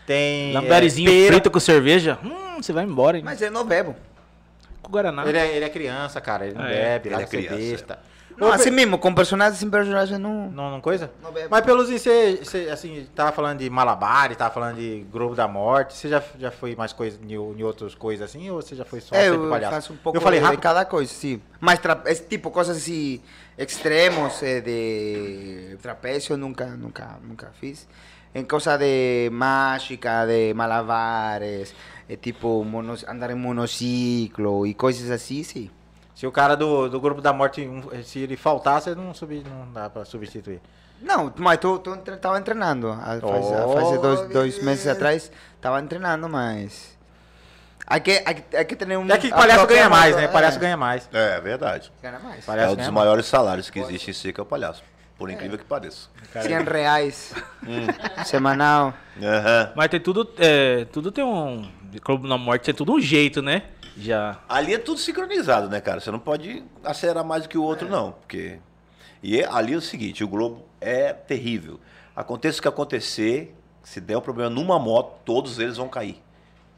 Tem. Lambarizinho é, frito com cerveja. Hum, você vai embora, hein? Mas eu não bebo. Com Guaraná. Ele é, ele é criança, cara. Ele não Ah, é. bebe, ele Ele é é criança. Não, assim mesmo, com personagem sem personagem não. Não, não coisa? Não. Mas pelos você, você, assim, tava falando de Malabar, tava falando de Globo da Morte. Você já, já foi mais coisa em, em outras coisas assim? Ou você já foi só É, sempre eu palhaço? faço um pouco eu falei rápido. cada coisa, sim. Mas tra esse tipo, coisas assim, extremos eh, de trapécio, nunca, nunca, nunca fiz. Em coisa de mágica, de malabares, eh, tipo monos, andar em monociclo e coisas assim, sim. Se o cara do, do Grupo da Morte, se ele faltar, você não, sub, não dá pra substituir. Não, mas tô, entre- tava treinando. Ah, Faz, Oh, faz dois, dois meses atrás, tava treinando, mas... Que- hay que ter um... É que palhaço ganha mais, né? Palhaço é, ganha mais. É, verdade. Ganha mais. Palhaço é um dos mais. maiores salários que existe em si, que é o palhaço. Por incrível que pareça. 100 reais, semanal. Aham. Mas tem tudo. É, tudo tem um. Clube na Morte tem tudo um jeito, né? Já. Ali é tudo sincronizado, né, cara? Você não pode acelerar mais do que o outro, não. Porque. E é- ali é o seguinte: o Globo é terrível. Aconteça o que acontecer, se der um problema numa moto, todos eles vão cair.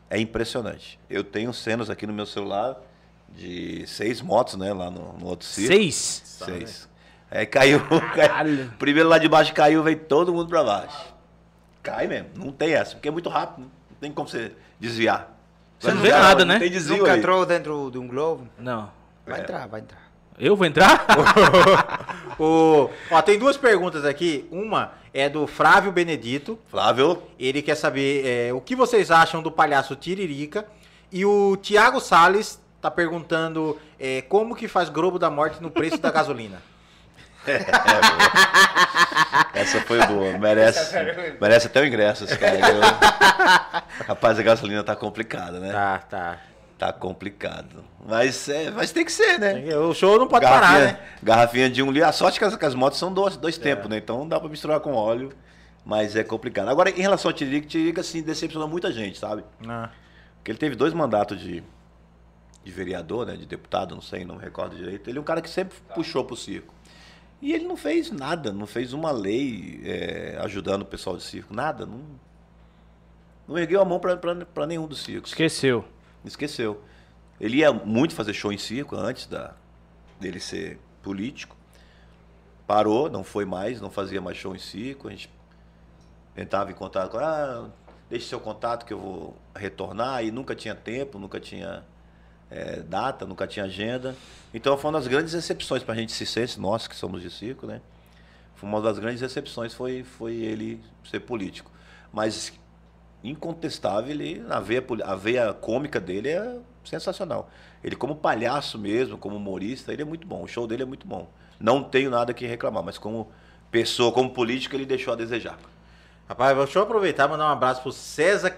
É impressionante. Eu tenho cenas aqui no meu celular de seis motos, né, lá no, no outro circo. Seis? Seis. Aí caiu. Caralho. Primeiro lá de baixo caiu, veio todo mundo pra baixo. Cai mesmo. Não tem essa, porque é muito rápido. Não tem como você desviar. Você não vê nada, né? Não tem desvio Nunca aí. entrou dentro de um globo? Não. Vai É. entrar, vai entrar. Eu vou entrar? O, ó, tem duas perguntas aqui. Uma é do Flávio Benedito. Flávio, Ele quer saber é, o que vocês acham do palhaço Tiririca. E o Tiago Salles tá perguntando é, como que faz Globo da Morte no preço da gasolina. Essa foi boa. Merece, merece até o ingresso, esse cara. viu? Rapaz, a gasolina tá complicada, né? Tá, tá. Tá complicado. Mas, é, mas tem que ser, né? O show não pode parar, Garrafinha, né? garrafinha de um litro. A sorte é que as, que as motos são dois, dois É. tempos, né? Então dá pra misturar com óleo, mas é complicado. Agora, em relação ao Tiririca, Tiririca, assim, decepcionou muita gente, sabe? Ah, Porque ele teve dois mandatos de, de vereador, né? De deputado, não sei, não me recordo direito. Ele é um cara que sempre puxou pro circo. E ele não fez nada, não fez uma lei é, ajudando o pessoal do circo, nada. Não, não ergueu a mão pra nenhum dos circos. Esqueceu. Esqueceu. Ele ia muito fazer show em circo antes da, dele ser político. Parou, não foi mais, não fazia mais show em circo. A gente entrava em contato com ah, deixe seu contato que eu vou retornar. E nunca tinha tempo, nunca tinha eh, data, nunca tinha agenda. Então foi uma das grandes exceções para a gente se sentir, nós que somos de circo, né? Foi uma das grandes exceções foi, foi ele ser político. Mas incontestável, ele, a veia, a veia cômica dele é sensacional. Ele como palhaço mesmo, como humorista, ele é muito bom. O show dele é muito bom. Não tenho nada que reclamar, mas como pessoa, como político, ele deixou a desejar. Rapaz, deixa eu aproveitar e mandar um abraço pro César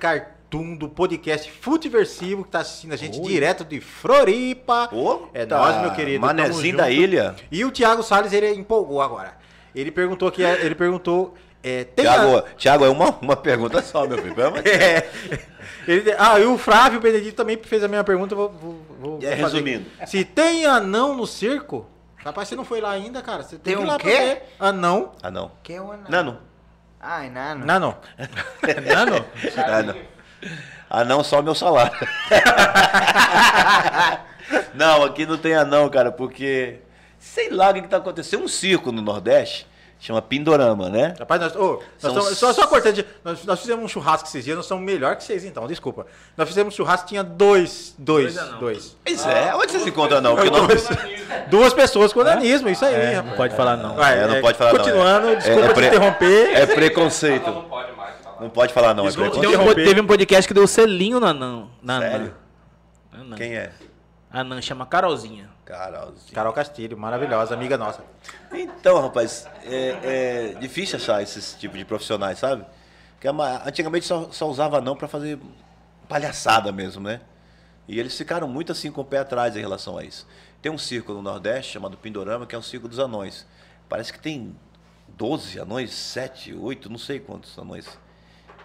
Do podcast Futeversivo, que tá assistindo a gente direto de Floripa. Ô, é tá, nóis, meu querido. Manezinho da ilha. E o Thiago Salles, ele empolgou agora. Ele perguntou que ele perguntou. É, tem a- Tiago, Tiago, é uma, uma pergunta só, meu filho. Pelo amor de Deus. É. Ele- ah, e o Flávio Benedito também fez a mesma pergunta. Vou, vou, vou É, fazer. resumindo. Se tem anão no circo. Rapaz, você não foi lá ainda, cara. Você tem, Tem que ir um lá quê? pra ver. Anão. Ah, não. Que é o anão? Nano. Ah, enano. Não, não. Nano? Ah, não. Ah, não, só o meu salário. não, aqui não tem anão, cara, porque. Sei lá o que, que tá acontecendo. Um circo no Nordeste, chama Pindorama, né? Rapaz, nós, ô, nós tamo- só, só cortando, nós, nós fizemos um churrasco esses dias, nós somos melhor que vocês então, desculpa. Nós fizemos um churrasco, tinha dois, dois, Dois dois. Pois é, onde vocês encontram anão? Porque nós- Duas pessoas com nanismo, isso aí, É, rapaz. não pode falar não. Vai, É, não pode falar não, Continuando, é. desculpa É, é te pre- interromper. É preconceito. não pode mais. Não pode falar não, é um, teve um podcast que deu selinho na Nan. Na Sério? Nan. Quem é? A Nan chama Carolzinha. Caralzinho. Carol Castilho, maravilhosa, amiga nossa. Então, rapaz, é, é difícil achar esse tipo de profissionais, sabe? Porque antigamente só, só usava não pra fazer palhaçada mesmo, né? E eles ficaram muito assim com o pé atrás em relação a isso. Tem um circo no Nordeste chamado Pindorama, que é o circo dos anões. Parece que tem 12 anões, 7, 8, não sei quantos anões.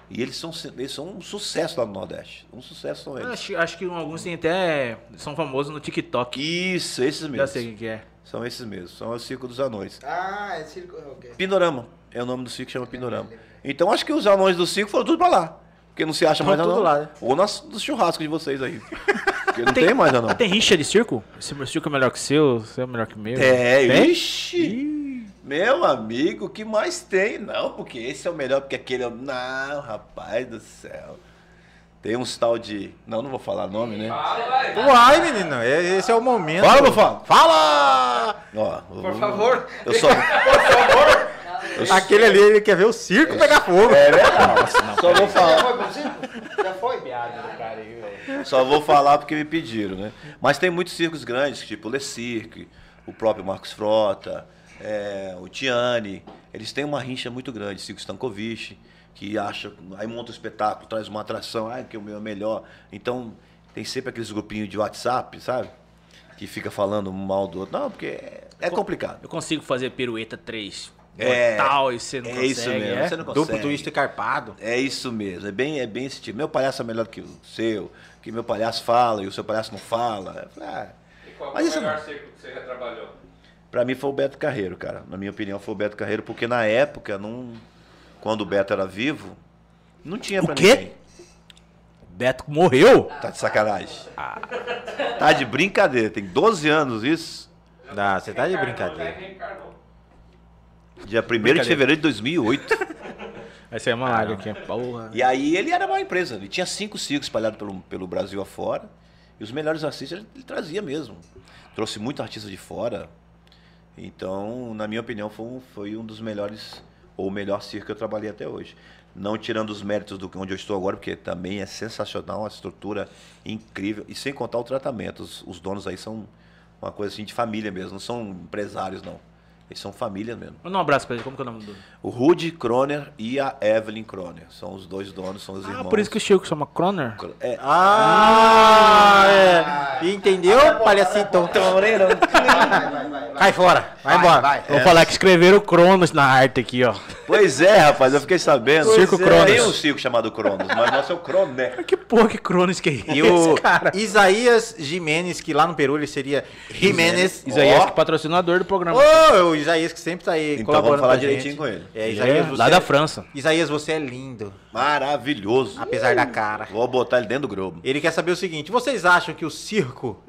E eles são, eles são um sucesso lá no Nordeste. Um sucesso são eles. Acho, acho que alguns têm até. são famosos no TikTok. Isso, esses Já mesmos. sei o que é. São esses mesmos. São o circo dos anões. Ah, é circo. ok. Pindorama. É o nome do circo, chama Pindorama. Então acho que os anões do circo foram tudo pra lá. Porque não se acha mais Foram anão. lá, né? Ou nas, nos churrascos de vocês aí. Porque não tem, mais anão. Tem rixa de circo? Esse meu circo é melhor que o seu, o seu é melhor que o meu. É, Tem? ixi. Meu amigo, que mais tem? Não, porque esse é o melhor, porque aquele é o... Não, rapaz do céu. Tem uns tal de... Não, não vou falar nome, né? Fala, vai. Uai, menino, é- esse é o momento. Fala, meu fala. Fala! Ó, Por favor. Eu só... Aquele ali, ele quer ver o circo pegar fogo. É verdade. Só vou falar. foi pro circo? Já foi? Só vou falar porque me pediram, né? Mas tem muitos circos grandes, tipo o Le Cirque, o próprio Marcos Frota, é, o Tiani. Eles têm uma rincha muito grande, Circo Stankovic, que acha, aí monta um espetáculo, traz uma atração, ai, que o meu é melhor. Então, tem sempre aqueles grupinhos de WhatsApp, sabe? Que fica falando mal do outro. Não, porque é, é complicado. Eu consigo fazer pirueta 3. É, Mortal e você não é consegue. isso mesmo, é? você não Duplo consegue. twist carpado. É isso mesmo, é bem, é bem esse tipo. Meu palhaço é melhor que o seu, que meu palhaço fala e o seu palhaço não fala. Ah, E qual Mas isso o melhor não- circo que você já trabalhou? Pra mim foi o Beto Carreiro, cara. Na minha opinião foi o Beto Carreiro, porque na época, não, quando o Beto era vivo, não tinha O pra quê? ninguém. Beto morreu? Tá de sacanagem. Tá de brincadeira, tem 12 anos isso. Não, você tá de né? brincadeira. Reencarnou. Dia 1 de fevereiro de 2008. Vai ser uma live aqui. Porra. E aí ele era uma empresa. Ele tinha cinco circos espalhados pelo, pelo Brasil afora. E os melhores artistas ele, ele trazia mesmo. Trouxe muito artista de fora. Então, na minha opinião, foi um, foi um dos melhores, ou o melhor circo que eu trabalhei até hoje. Não tirando os méritos do onde eu estou agora, porque também é sensacional, uma estrutura incrível. E sem contar o tratamento. Os, os donos aí são uma coisa assim de família mesmo, não são empresários, não. Eles são família mesmo. Manda um abraço pra ele. Como que é o nome do. O Rudy Kroner e a Evelyn Kroner. São os dois donos, são os Ah, irmãos. por isso que o Chico chama Croner? É, Ah, é. Entendeu, palhacito? Vai, vai, vai, vai. Cai fora, vai embora. Vai, Vou falar que escreveram Cronos na arte aqui, ó. Pois é, rapaz, eu fiquei sabendo. Circo é. Cronos. Tem um circo chamado Cronos, mas nosso é o Croner. Que porra que Cronos que é E esse, o cara? Isaías Jimenez, que lá no Peru ele seria Jimenez. Isaías, é patrocinador do programa. Ô, o Isaías que sempre tá aí Então colaborando vamos falar com a direitinho gente. com ele. É, É, Isaías, você lá da França. Isaías, você é lindo, Maravilhoso. apesar da cara. Vou botar ele dentro do globo. Ele quer saber o seguinte: vocês acham que o circo.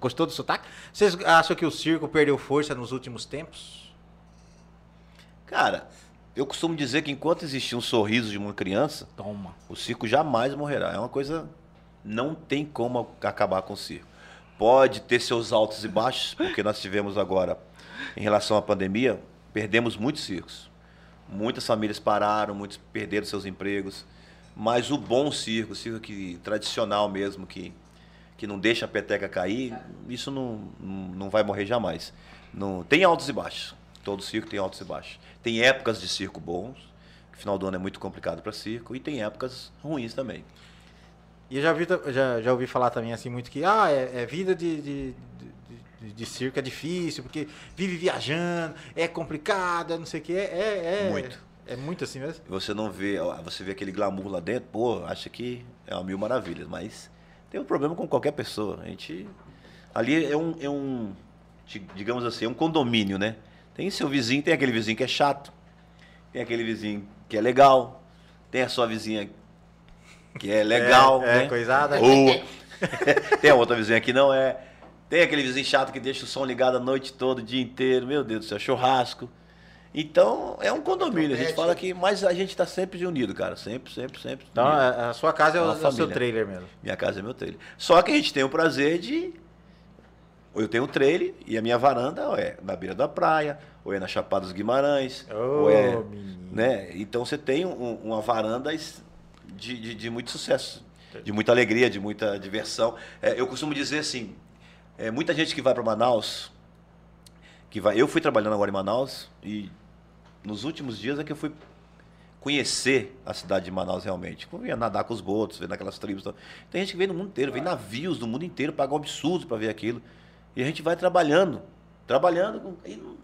Gostou do sotaque? Vocês acham que o circo perdeu força nos últimos tempos? Cara, eu costumo dizer que enquanto existir um sorriso de uma criança, Toma. o circo jamais morrerá. É uma coisa. Não tem como acabar com o circo. Pode ter seus altos e baixos, porque nós tivemos agora, em relação à pandemia, perdemos muitos circos. Muitas famílias pararam, muitos perderam seus empregos. Mas o bom circo, o circo que, tradicional mesmo, que, que não deixa a peteca cair, isso não, não, vai morrer jamais. Não, tem altos e baixos. Todo circo tem altos e baixos. Tem épocas de circo bons, que final do ano é muito complicado para circo, e tem épocas ruins também. E eu já, vi, já, já ouvi falar também assim muito que ah, é, é vida de, de, de, circo é difícil, porque vive viajando, é complicado, é não sei o que. É, é, é- Muito. É muito assim mesmo? Você não vê, você vê aquele glamour lá dentro, pô, acha que é uma mil maravilhas, mas tem um problema com qualquer pessoa. A gente. Ali é um, é um di- digamos assim, é um condomínio, né? Tem seu vizinho, tem aquele vizinho que é chato, tem aquele vizinho que é legal, tem a sua vizinha que é legal, É, é, né? coisada. Ou tem a outra vizinha que não é. Tem aquele vizinho chato que deixa o som ligado a noite toda, o dia inteiro, meu Deus do céu, churrasco. Então, é um condomínio. A gente fala que, mas a gente tá sempre unido, cara. Sempre, sempre, sempre. Então, unido. a, sua casa é é o seu família. trailer mesmo. Minha casa é meu trailer. Só que a gente tem o prazer de. Ou eu tenho um trailer e a minha varanda ou é na beira da praia, ou é na Chapada dos Guimarães, Ô, ou é. menino. Né? Então você tem um- uma varanda de, de, de muito sucesso, de muita alegria, de muita diversão. É, eu costumo dizer assim: é, muita gente que vai para Manaus, que vai. Eu fui trabalhando agora em Manaus e nos últimos dias é que eu fui conhecer a cidade de Manaus realmente. Eu ia nadar com os botos, ver naquelas tribos. tal. Tem gente que vem do mundo inteiro, vem navios do mundo inteiro, paga um absurdo para ver aquilo. E a gente vai trabalhando, trabalhando com- e não,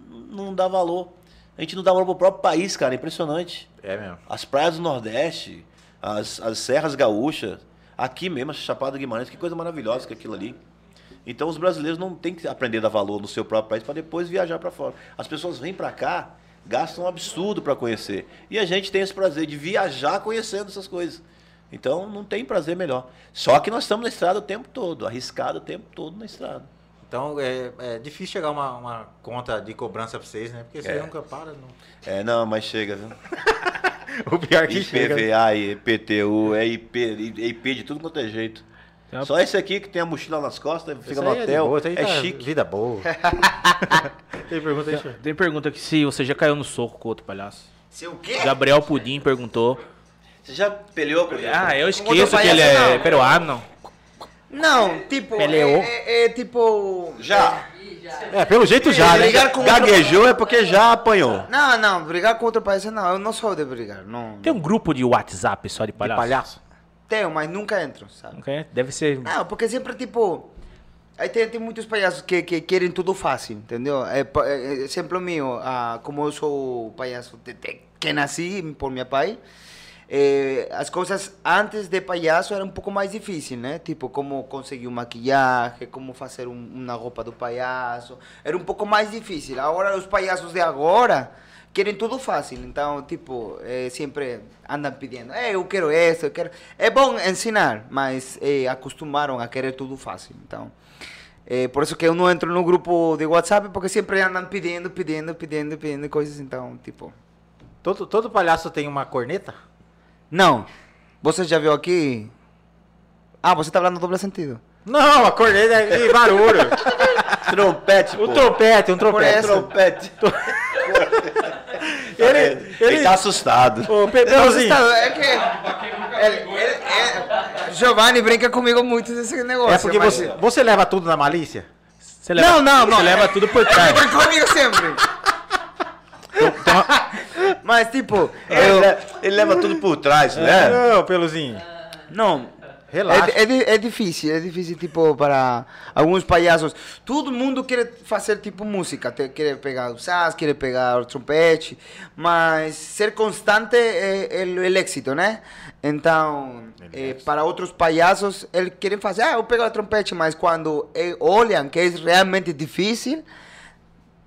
não dá valor. A gente não dá valor pro próprio país, cara, impressionante. É mesmo. As praias do Nordeste, as, as serras gaúchas, aqui mesmo, a Chapada Guimarães, que coisa maravilhosa que é aquilo ali. Então os brasileiros não têm que aprender a dar valor no seu próprio país para depois viajar para fora. As pessoas vêm para cá, gastam um absurdo para conhecer. E a gente tem esse prazer de viajar conhecendo essas coisas. Então não tem prazer melhor. Só que nós estamos na estrada o tempo todo, arriscado o tempo todo na estrada. Então é, é difícil chegar uma, uma conta de cobrança pra vocês, né? Porque vocês É. nunca param. Não. É, não, mas chega, viu? O pior que chega. IPVA, IPTU, é IP, é IP de tudo quanto é jeito. Uma- Só esse aqui que tem a mochila nas costas, fica no é hotel, boa, isso aí é, tá chique. Vida boa. Tem pergunta aí, senhor? Tem pergunta aqui se você já caiu no soco com outro palhaço. Se o quê? Gabriel Pudim perguntou. Você já peleou com ele? Ah, eu esqueço que ele palhaço, é não. peruano. Não, tipo, Peleou. é, é- é tipo... Já. É, pelo jeito já, né? Brigar com outro- Gaguejou é porque já apanhou. Não, não, brigar com outro país, não, eu não sou de brigar, não. Tem um grupo de WhatsApp só de De palhaço? Tenho, mas nunca entro, sabe? Quer? Deve ser. Não, porque sempre, tipo... Aí tem, tem muitos palhaços que, que querem tudo fácil, entendeu? É, pa- é, exemplo meu, ah, como eu sou palhaço desde que nasci por meu pai, eh, as coisas antes de palhaço eram um pouco mais difíceis, né? Tipo, como conseguir um maquiagem, como fazer um, uma roupa do palhaço. Era um pouco mais difícil. Agora, os palhaços de agora querem tudo fácil. Então, tipo, eh, sempre andam pedindo, eh, eu quero isso, eu quero... É bom ensinar, mas eh, acostumaram a querer tudo fácil. Então, eh, por isso que eu não entro no grupo de WhatsApp, porque sempre andam pedindo, pedindo, pedindo, pedindo coisas. Então, tipo... Todo, todo palhaço tem uma corneta? Não. Você já viu aqui? Ah, você tá falando doble sentido. Não, a corneta é de barulho. Trompete, um pô. trompete, um trompete. essa. Trompete. Ele, Ele, ele, tá assustado. Ô, Pe- Não, Pelozinho, tá- é que... Ele, ele, é, Giovanni brinca comigo muito desse negócio. é porque você, você leva tudo na malícia? Você leva, Não, não, não. Você leva tudo por Ele trás. brinca comigo sempre. Mas, tipo... Ele, Eu, le- ele leva tudo por trás, né? Não, Peluzinho. não, Relaxa. É, é, é difícil, é difícil, tipo, para alguns palhaços. Todo mundo quer fazer, tipo, música. Quer pegar o sas, quer pegar o trompete. Mas ser constante é, é o é êxito, né? Então, eh, para outros palhaços, eles querem fazer, ah, eu pego o trompete, mas quando eh, olham que é realmente difícil,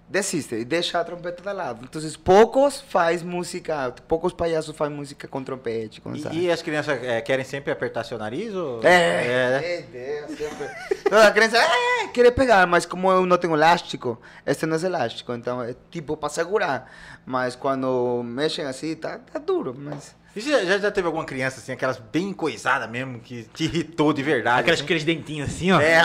desiste e deixa a trompete de lado. Então, poucos faz música, poucos palhaços fazem música com trompete, com. E, e as crianças é, querem sempre apertar seu nariz? Ou... É, né? é, Deus, sempre. Toda a criança é, quer pegar, mas como eu não tenho elástico, este não é elástico, então é tipo para segurar. Mas quando mexem assim, tá, tá duro, mas... E você já, já teve alguma criança assim, aquelas bem coisadas mesmo, que te irritou de verdade? Aqueles, assim? aqueles dentinhos assim, ó. É,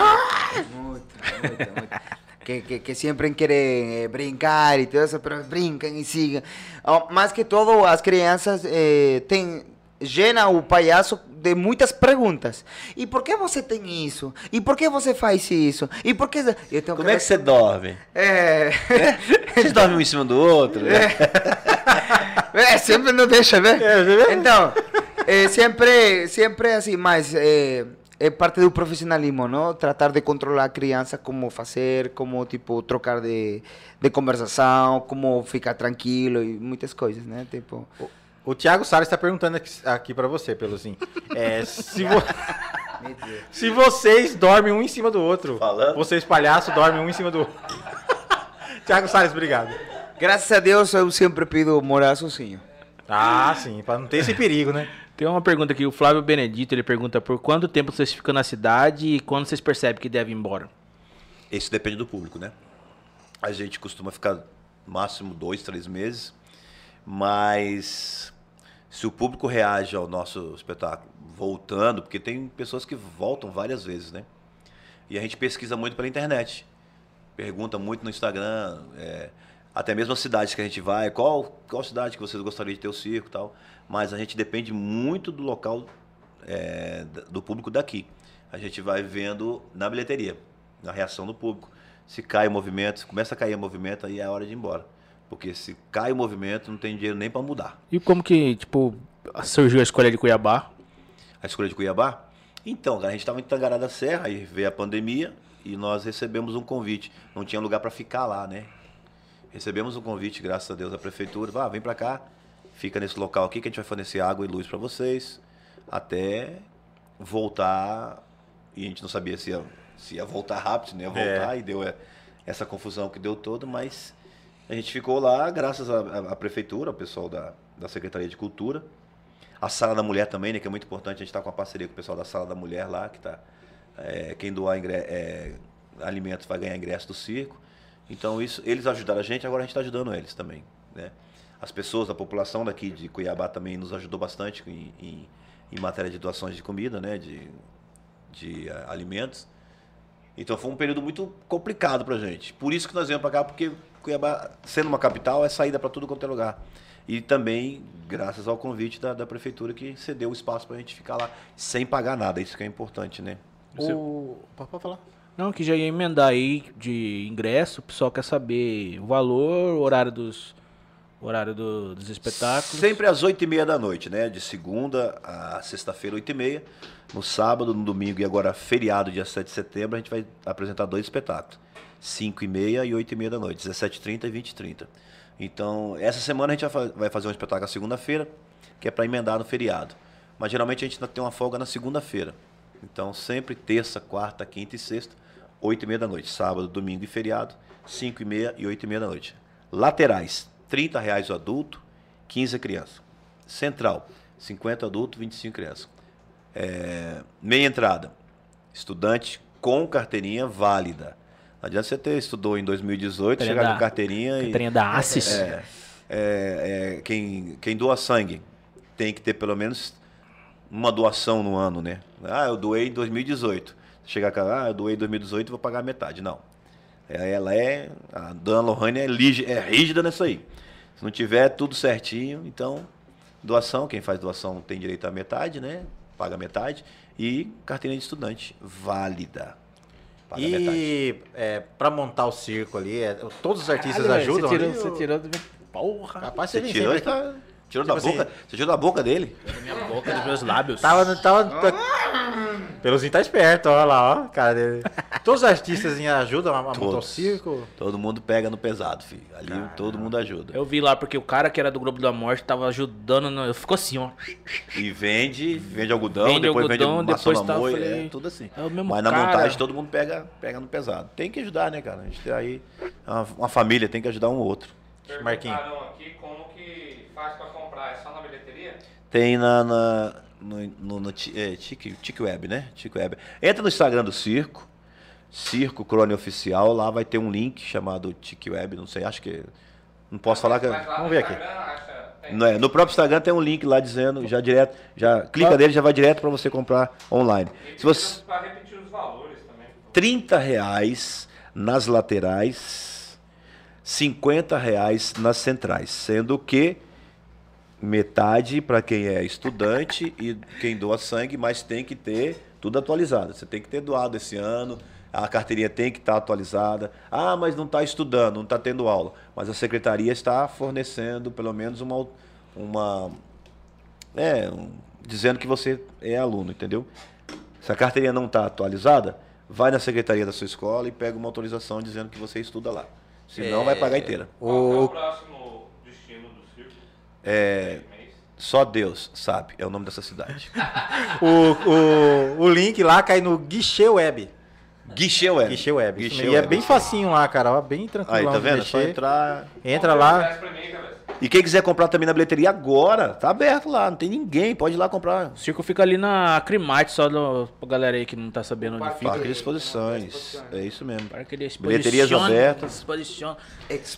Muito, muito, muito. Que, que, que sempre querem eh, brincar e tudo isso, pero brincam e sigam. Oh, mais que todo, as crianças eh, têm llena o palhaço de muitas perguntas. E por que você tem isso? E por que você faz isso? E por que... Como é que você dorme? É... Vocês dormem um em cima do outro? né? É, sempre não deixa, né? É? Então, é, sempre, sempre assim, mas é, é parte do profissionalismo, não? Tratar de controlar a criança, como fazer, como, tipo, trocar de, de conversação, como ficar tranquilo e muitas coisas, né? Tipo... O Thiago Salles está perguntando aqui, aqui para você, Peluzinho. É, se, vo- se vocês dormem um em cima do outro. Falando. Vocês palhaços dormem um em cima do outro. Thiago Salles, obrigado. Graças a Deus, eu sempre pido morar sozinho. Ah, sim, para não ter esse perigo, né? Tem uma pergunta aqui, o Flávio Benedito, ele pergunta por quanto tempo vocês ficam na cidade e quando vocês percebem que devem ir embora? Isso depende do público, né? A gente costuma ficar máximo dois, três meses, mas se o público reage ao nosso espetáculo voltando, porque tem pessoas que voltam várias vezes, né? E a gente pesquisa muito pela internet, pergunta muito no Instagram, é, até mesmo as cidades que a gente vai, qual, qual cidade que vocês gostariam de ter o circo e tal, mas a gente depende muito do local é, do público daqui. A gente vai vendo na bilheteria, na reação do público. Se cai o movimento, se começa a cair o movimento, aí é a hora de ir embora. Porque se cai o movimento, não tem dinheiro nem para mudar. E como que, tipo, surgiu a escolha de Cuiabá? A escolha de Cuiabá? Então, cara, a gente estava em Tangará da Serra, aí veio a pandemia e nós recebemos um convite. Não tinha lugar para ficar lá, né? Recebemos um convite, graças a Deus, da prefeitura. Ah, vem para cá, fica nesse local aqui que a gente vai fornecer água e luz para vocês, até voltar. E a gente não sabia se ia, se ia voltar rápido, se não ia voltar, e deu é, essa confusão que deu toda, mas a gente ficou lá, graças à, prefeitura, ao pessoal da, da Secretaria de Cultura. A Sala da Mulher também, né, que é muito importante, a gente está com a parceria com o pessoal da Sala da Mulher lá, que tá. é, quem doar ingre- é, alimentos vai ganhar ingresso do circo. Então isso, eles ajudaram a gente, agora a gente está ajudando eles também. Né? As pessoas, a população daqui de Cuiabá também nos ajudou bastante em, em, em matéria de doações de comida, né? de, de ah, alimentos. Então foi um período muito complicado pra gente. Por isso que nós viemos pra cá, porque Cuiabá, sendo uma capital, é saída para tudo quanto é lugar. E também, graças ao convite da, da prefeitura que cedeu o espaço pra gente ficar lá sem pagar nada. Isso que é importante, né? O... Pode falar. Não, que já ia emendar aí de ingresso, o pessoal quer saber o valor, o horário dos, horário do- dos espetáculos. Sempre às oito e meia da noite, né? De segunda a sexta-feira, oito e meia. No sábado, no domingo e agora feriado, dia 7 de setembro, a gente vai apresentar dois espetáculos. 5 e meia e 8 e meia da noite, 17h30 e 20h30. Então, essa semana a gente vai fa- vai fazer um espetáculo na segunda-feira, que é para emendar no feriado. Mas geralmente a gente tem uma folga na segunda-feira. Então, sempre terça, quarta, quinta e sexta, 8 e meia da noite. Sábado, domingo e feriado, 5 e meia e 8 e meia da noite. Laterais, 30 reais o adulto, 15 a criança. Central, 50 adulto, 25 criança. É, meia entrada, estudante com carteirinha válida. Não adianta você ter estudou em 2018, Carteirinha chegar da- com carteirinha e Carteirinha da Assis. é, é, é, quem, quem doa sangue tem que ter pelo menos uma doação no ano, né? Ah, eu doei em 2018. Chegar cá, ah, eu doei em 2018 vou pagar metade. Não. É, Ela é. A dona Lohane é, é rígida nisso aí. Se não tiver tudo certinho, então, doação, quem faz doação tem direito a metade, né? Paga metade. E carteirinha de estudante, válida. Paga metade. E é, para montar o circo ali, é, todos os artistas Caralho, ajudam Você tirou, ali, você ou- tirou do meu... Porra! Rapaz, Você vem tirou, sempre tá- tirou Tipo da boca? assim- Você tirou da boca dele? Da minha boca, dos meus lábios. Tava, tava. Peluzinho tá esperto, olha lá, ó, cara dele. Todos os artistas ajudam a, a montar o Todos. circo. Todo mundo pega no pesado, filho. Ali todo mundo ajuda. Eu vi lá, porque o cara que era do Globo da Morte tava ajudando, no... ficou assim, ó. E vende, vende algodão, Vende depois algodão, vende maçã depois tá, mamoi, falei, é tudo assim. é o mesmo Mas na cara. montagem todo mundo pega, pega no pesado. Tem que ajudar, né, cara? A gente tem aí uma, uma família, tem que ajudar um outro. Marquinhos. Perguntaram aqui como que faz pra comprar. É só na bilheteria? Tem na, na- no, no, no é, Tique, Tique Web, né? Tique Web. Entra no Instagram do Circo, Circo Crone Oficial, lá vai ter um link chamado Tique Web, não sei, acho que. Não posso falar que. Vamos no ver aqui. Não é, no próprio Instagram tem um link lá dizendo, já direto, já clica nele, já vai direto para você comprar online. Se você Para repetir os valores também. 30 reais nas laterais, 50 reais nas centrais, sendo que metade para quem é estudante e quem doa sangue, mas tem que ter tudo atualizado. Você tem que ter doado esse ano, a carteirinha tem que estar atualizada. Ah, mas não está estudando, não está tendo aula. Mas a secretaria está fornecendo pelo menos uma. uma é, um- dizendo que você é aluno, entendeu? Se a carteirinha não está atualizada, vai na secretaria da sua escola e pega uma autorização dizendo que você estuda lá. Senão vai pagar inteira. Qual que é O, o próximo destino do circo? É, só Deus sabe, é o nome dessa cidade. o, o, o link lá cai no Guichê Web. Guichê Web. Guichê Web. Guichê. E é Web. bem facinho lá, cara. ó, Bem tranquilo. Aí, tá vendo? É só entrar. Entra lá. é mim? E quem quiser comprar também na bilheteria agora, tá aberto lá, não tem ninguém, pode ir lá comprar. O circo fica ali na Acrimate, só do, pra galera aí que não tá sabendo onde fica. Parque de exposições. É isso mesmo. Parque de Bilheterias exposição, abertas. exposição.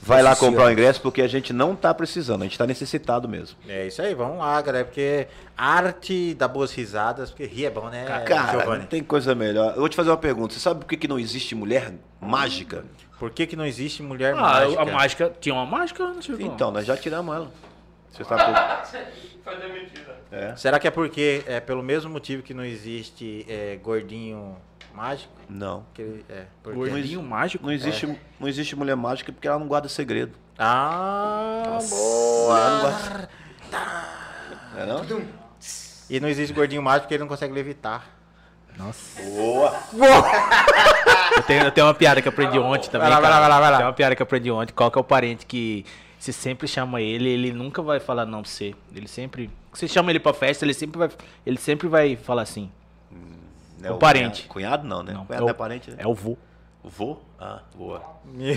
Vai lá comprar o ingresso porque a gente não tá precisando, a gente tá necessitado mesmo. É isso aí, vamos lá, galera. Porque arte dá boas risadas, porque rir é bom, né, Cara, Giovanni? não tem coisa melhor. Eu vou te fazer uma pergunta. Você sabe por que, que não existe mulher mágica? Por que, que não existe mulher Ah, mágica? a mágica. Tinha uma mágica no circo? Então, nós já tiramos ela. Você sabe Foi demitida. é. Será que é porque é pelo mesmo motivo que não existe é, gordinho mágico? Não. Que, é, porque... Gordinho mágico? Não existe, não existe mulher mágica porque ela não guarda segredo. Ah, Mulher boa! não guarda. É não? E não existe gordinho mágico porque ele não consegue levitar. Boa! Eu tenho, eu tenho uma piada que aprendi ontem também. Vai lá, vai cara. lá, vai lá, vai lá. Tem uma piada que aprendi ontem. Qual que é o parente que você sempre chama ele, ele nunca vai falar não pra você. Ele sempre. Você chama ele pra festa, ele sempre vai, ele sempre vai falar assim. É O parente. Cunhado, não, né? Não, cunhado é não o- é parente, né? É o vô. O vô? Ah, boa. Meu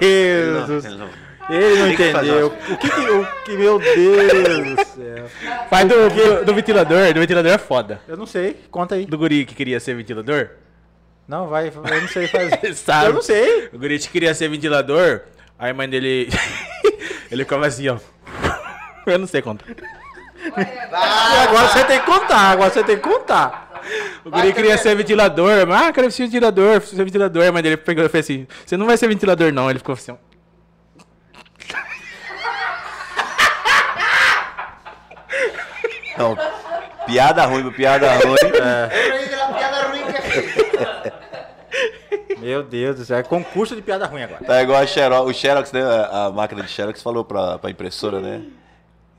Ele não- Deus, ele não- ele não entendeu. O que que, o que, meu Deus do céu. Pai do, do, do ventilador, do ventilador é foda. Eu não sei, conta aí. Do guri que queria ser ventilador? Não, vai, eu não sei fazer. Sabe? Eu não sei. O guri que queria ser ventilador, aí a mãe dele. ele ficava assim, ó. Eu não sei contar. Agora você tem que contar, agora você tem que contar. O guri queria ser ventilador, mas, ah, quero ser ventilador, ser ventilador. A mãe dele pegou e fez assim: Você não vai ser ventilador, não. Ele ficou assim, ó. Não, piada ruim, piada ruim. La piada ruim que fez. Meu Deus do céu, é concurso de piada ruim agora. Tá igual a Xerox, o Xerox, né? A máquina de Xerox falou pra, pra impressora, né?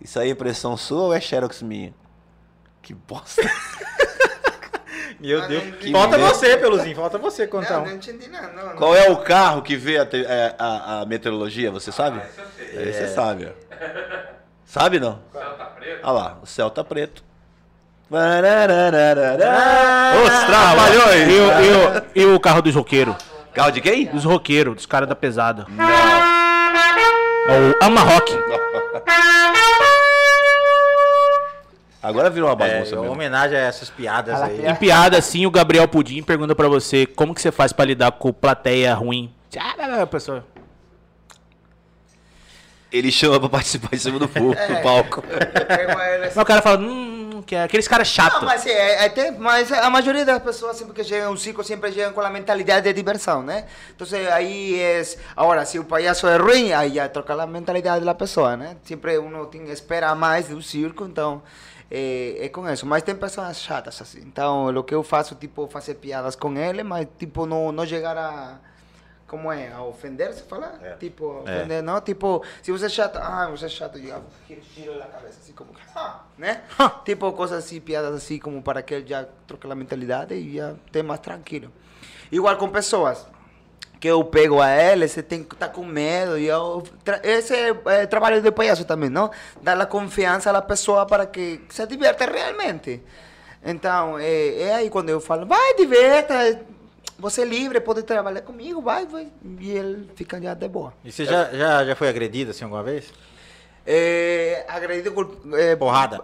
Isso aí é impressão sua ou é Xerox minha? Que bosta. Meu Ah, Deus. Falta você, Peluzinho, falta você contar Não, não um. entendi nada. Não, não. Qual é o carro que vê a, é, a- a meteorologia, você sabe? Isso eu sei. Aí você sabe, ó. Sabe não? O céu tá preto? Olha lá, o céu tá preto. Os trabalhões! E o, e, o, e o carro dos roqueiros? Carro de quem? Dos roqueiros, dos caras da pesada. Não. É o Amarrock. Agora virou uma É, bagunça em mesmo. homenagem a essas piadas aí. Em piada assim, o Gabriel Pudim pergunta pra você como que você faz pra lidar com plateia ruim. Ah, pessoa. Ele chama pra participar em cima do, do palco. Assim. Mas o cara fala, hum, que é aqueles caras chatos. Não, mas, é, é, tem- mas a maioria das pessoas sempre que chegam um circo sempre chegam com a mentalidade de diversão, né? Então aí é, agora se o palhaço é ruim, aí já troca a mentalidade da pessoa, né? Sempre uno tem, espera mais do circo, então é, é com isso. Mas tem pessoas chatas assim, então o que eu faço tipo fazer piadas com ele, mas tipo não não chegar a como é? A ofender, se fala? Tipo, ofender, não? Tipo, se você é chato, ah, você é chato, eu giro, giro a cabeça, assim como, ah, né? tipo, coisas assim, piadas assim, como para que ele já troque a mentalidade e já esteja mais tranquilo. Igual com pessoas que eu pego a ele, você tem que estar com medo. E eu, esse é, é trabalho de palhaço também, não? Dar a confiança à pessoa para que se diverte realmente. Então, é, é aí quando eu falo, vai, divirta, você é livre, pode trabalhar comigo, vai, vai. E ele fica já de boa. E você já, já, já foi agredido assim alguma vez? É, agredido por... é, Porrada?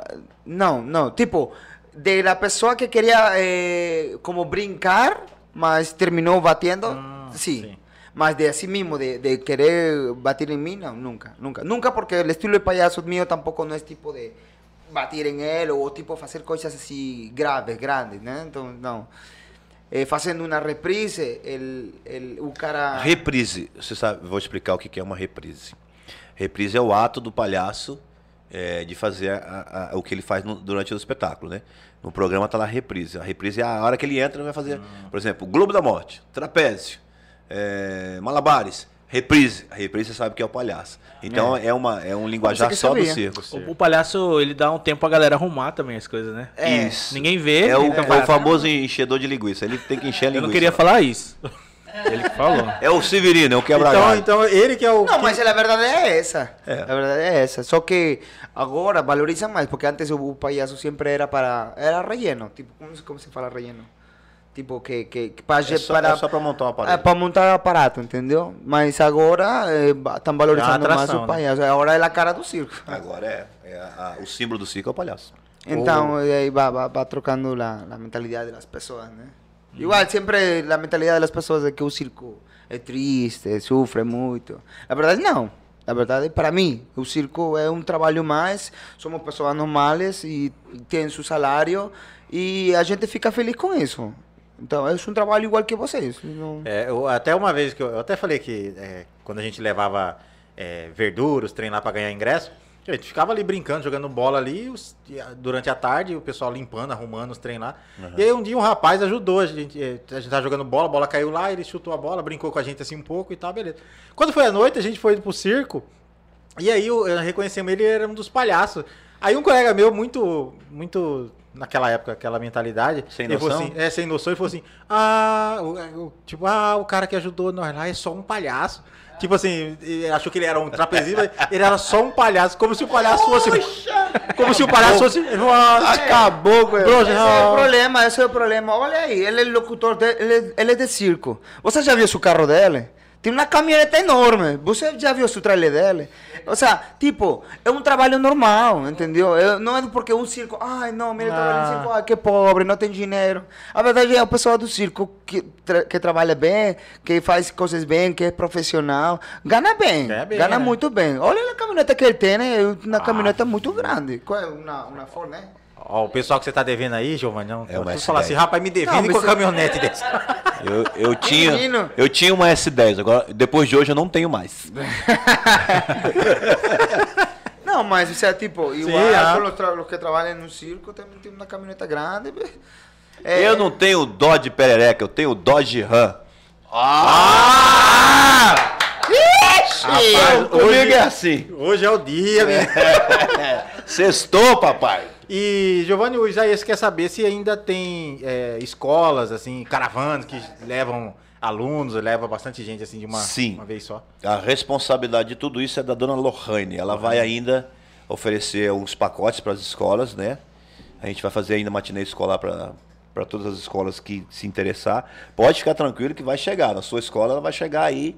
Não, não, tipo, de la pessoa que queria é, como brincar, mas terminou batendo, Ah, sim. sim. Mas de assim mismo, de, de querer bater en mí, no, nunca, nunca. Nunca porque el estilo de payaso mío tampoco no es tipo de batir en él o tipo hacer cosas así graves, grandes, ¿no? Entonces, no. Eh, fazendo uma reprise, el, el, o cara... Reprise. Você sabe, vou explicar o que é uma reprise. Reprise é o ato do palhaço é, de fazer a- a- o que ele faz no- durante o espetáculo, né? No programa tá lá a reprise. A reprise é a hora que ele entra, ele vai fazer, por exemplo, Globo da Morte, Trapézio, é, Malabares, reprise. A reprise você sabe que é o palhaço. Então é, uma, é um linguajar só do circo. O, o palhaço, ele dá um tempo pra galera arrumar também as coisas, né? Isso. Ninguém vê. É o, fica é o famoso enchedor de linguiça. Ele tem que encher a Eu linguiça. não queria falar isso. Ele que falou. É o Severino, é o quebra Então, então ele que é o. Não, que- mas a verdade é essa. É. A verdade é essa. Só que agora valorizam mais, porque antes o, o payaso sempre era para. Era relleno. Tipo, como, como se fala relleno? Tipo, que, que, que para, É só, para, é só pra montar uma é, parede. para montar aparato, entendeu? Mas agora estão valorizando atração, mais o né? payaso. Agora é a cara do circo. Agora é. é a- a- o símbolo do circo é o palhaço. Então, aí va, va, va trocando la mentalidade das pessoas, né? Igual, sempre a mentalidade das pessoas é que o circo é triste, sofre muito. Na verdade, não. Na verdade, para mim, o circo é um trabalho mais, somos pessoas normais e tem seu salário e a gente fica feliz com isso. Então, é um trabalho igual que vocês. Não... É, eu- até uma vez que eu, eu até falei que é, quando a gente levava é, verduras, treinar pra ganhar ingresso, a gente ficava ali brincando, jogando bola ali os- durante a tarde, o pessoal limpando, arrumando os treinos lá. E aí um dia um rapaz ajudou a gente, é, a gente tava jogando bola, a bola caiu lá, ele chutou a bola, brincou com a gente assim um pouco e tal, beleza. Quando foi à noite, a gente foi pro circo, e aí eu, eu reconhecemos ele, ele era um dos palhaços. Aí um colega meu, muito, muito naquela época, aquela mentalidade, Sem noção? assim, é, sem noção, ele falou assim, ah, o- o- tipo, ah, o cara que ajudou nós lá é só um palhaço. Tipo assim, achou que ele era um trapezista, ele era só um palhaço, como se o palhaço fosse. Como se o palhaço fosse. Ah, Acabou, Bro, esse é o problema, esse é o problema. Olha aí, ele é locutor, de, ele, ele é de circo. Você já viu o carro dele? Tem uma caminhoneta enorme. Você já viu o trailer dele? Ou seja, tipo, é um trabalho normal, entendeu? É- não é porque um circo, ai não, mira, trabalha no circo, ai que pobre, não tem dinheiro. A verdade é o pessoal do circo que, tra- que trabalha bem, que faz coisas bem, que é profissional, ganha bem, ganha né? muito bem. Olha a caminhoneta que ele tem, né? É Uma caminhoneta muito grande. Qual é? Uma, uma Ford, né? Ó, o pessoal que você tá devendo aí, Giovanni, não. É É uma você falar S10. assim, rapaz, me devendo Não, e com a caminhonete dessa. Eu, eu, tinha, Menino. eu tinha uma S10, agora depois de hoje eu não tenho mais. Não, mas isso é tipo, igual ah. os, tra- que trabalham no circo, também tem uma caminhoneta grande. É, Eu não tenho Dodge Perereca, eu tenho Dodge Ram. Ixi! Comigo é assim. Hoje é o dia, né? Sextou, papai. E, Giovanni, o Isaías quer saber se ainda tem é, escolas, assim, caravanas que levam alunos, leva bastante gente, assim, de uma, Sim. uma vez só. A responsabilidade de tudo isso é da dona Lohane. Ela vai ainda oferecer uns pacotes para as escolas, né? A gente vai fazer ainda matinê escolar para todas as escolas que se interessar. Pode ficar tranquilo que vai chegar. Na sua escola ela vai chegar aí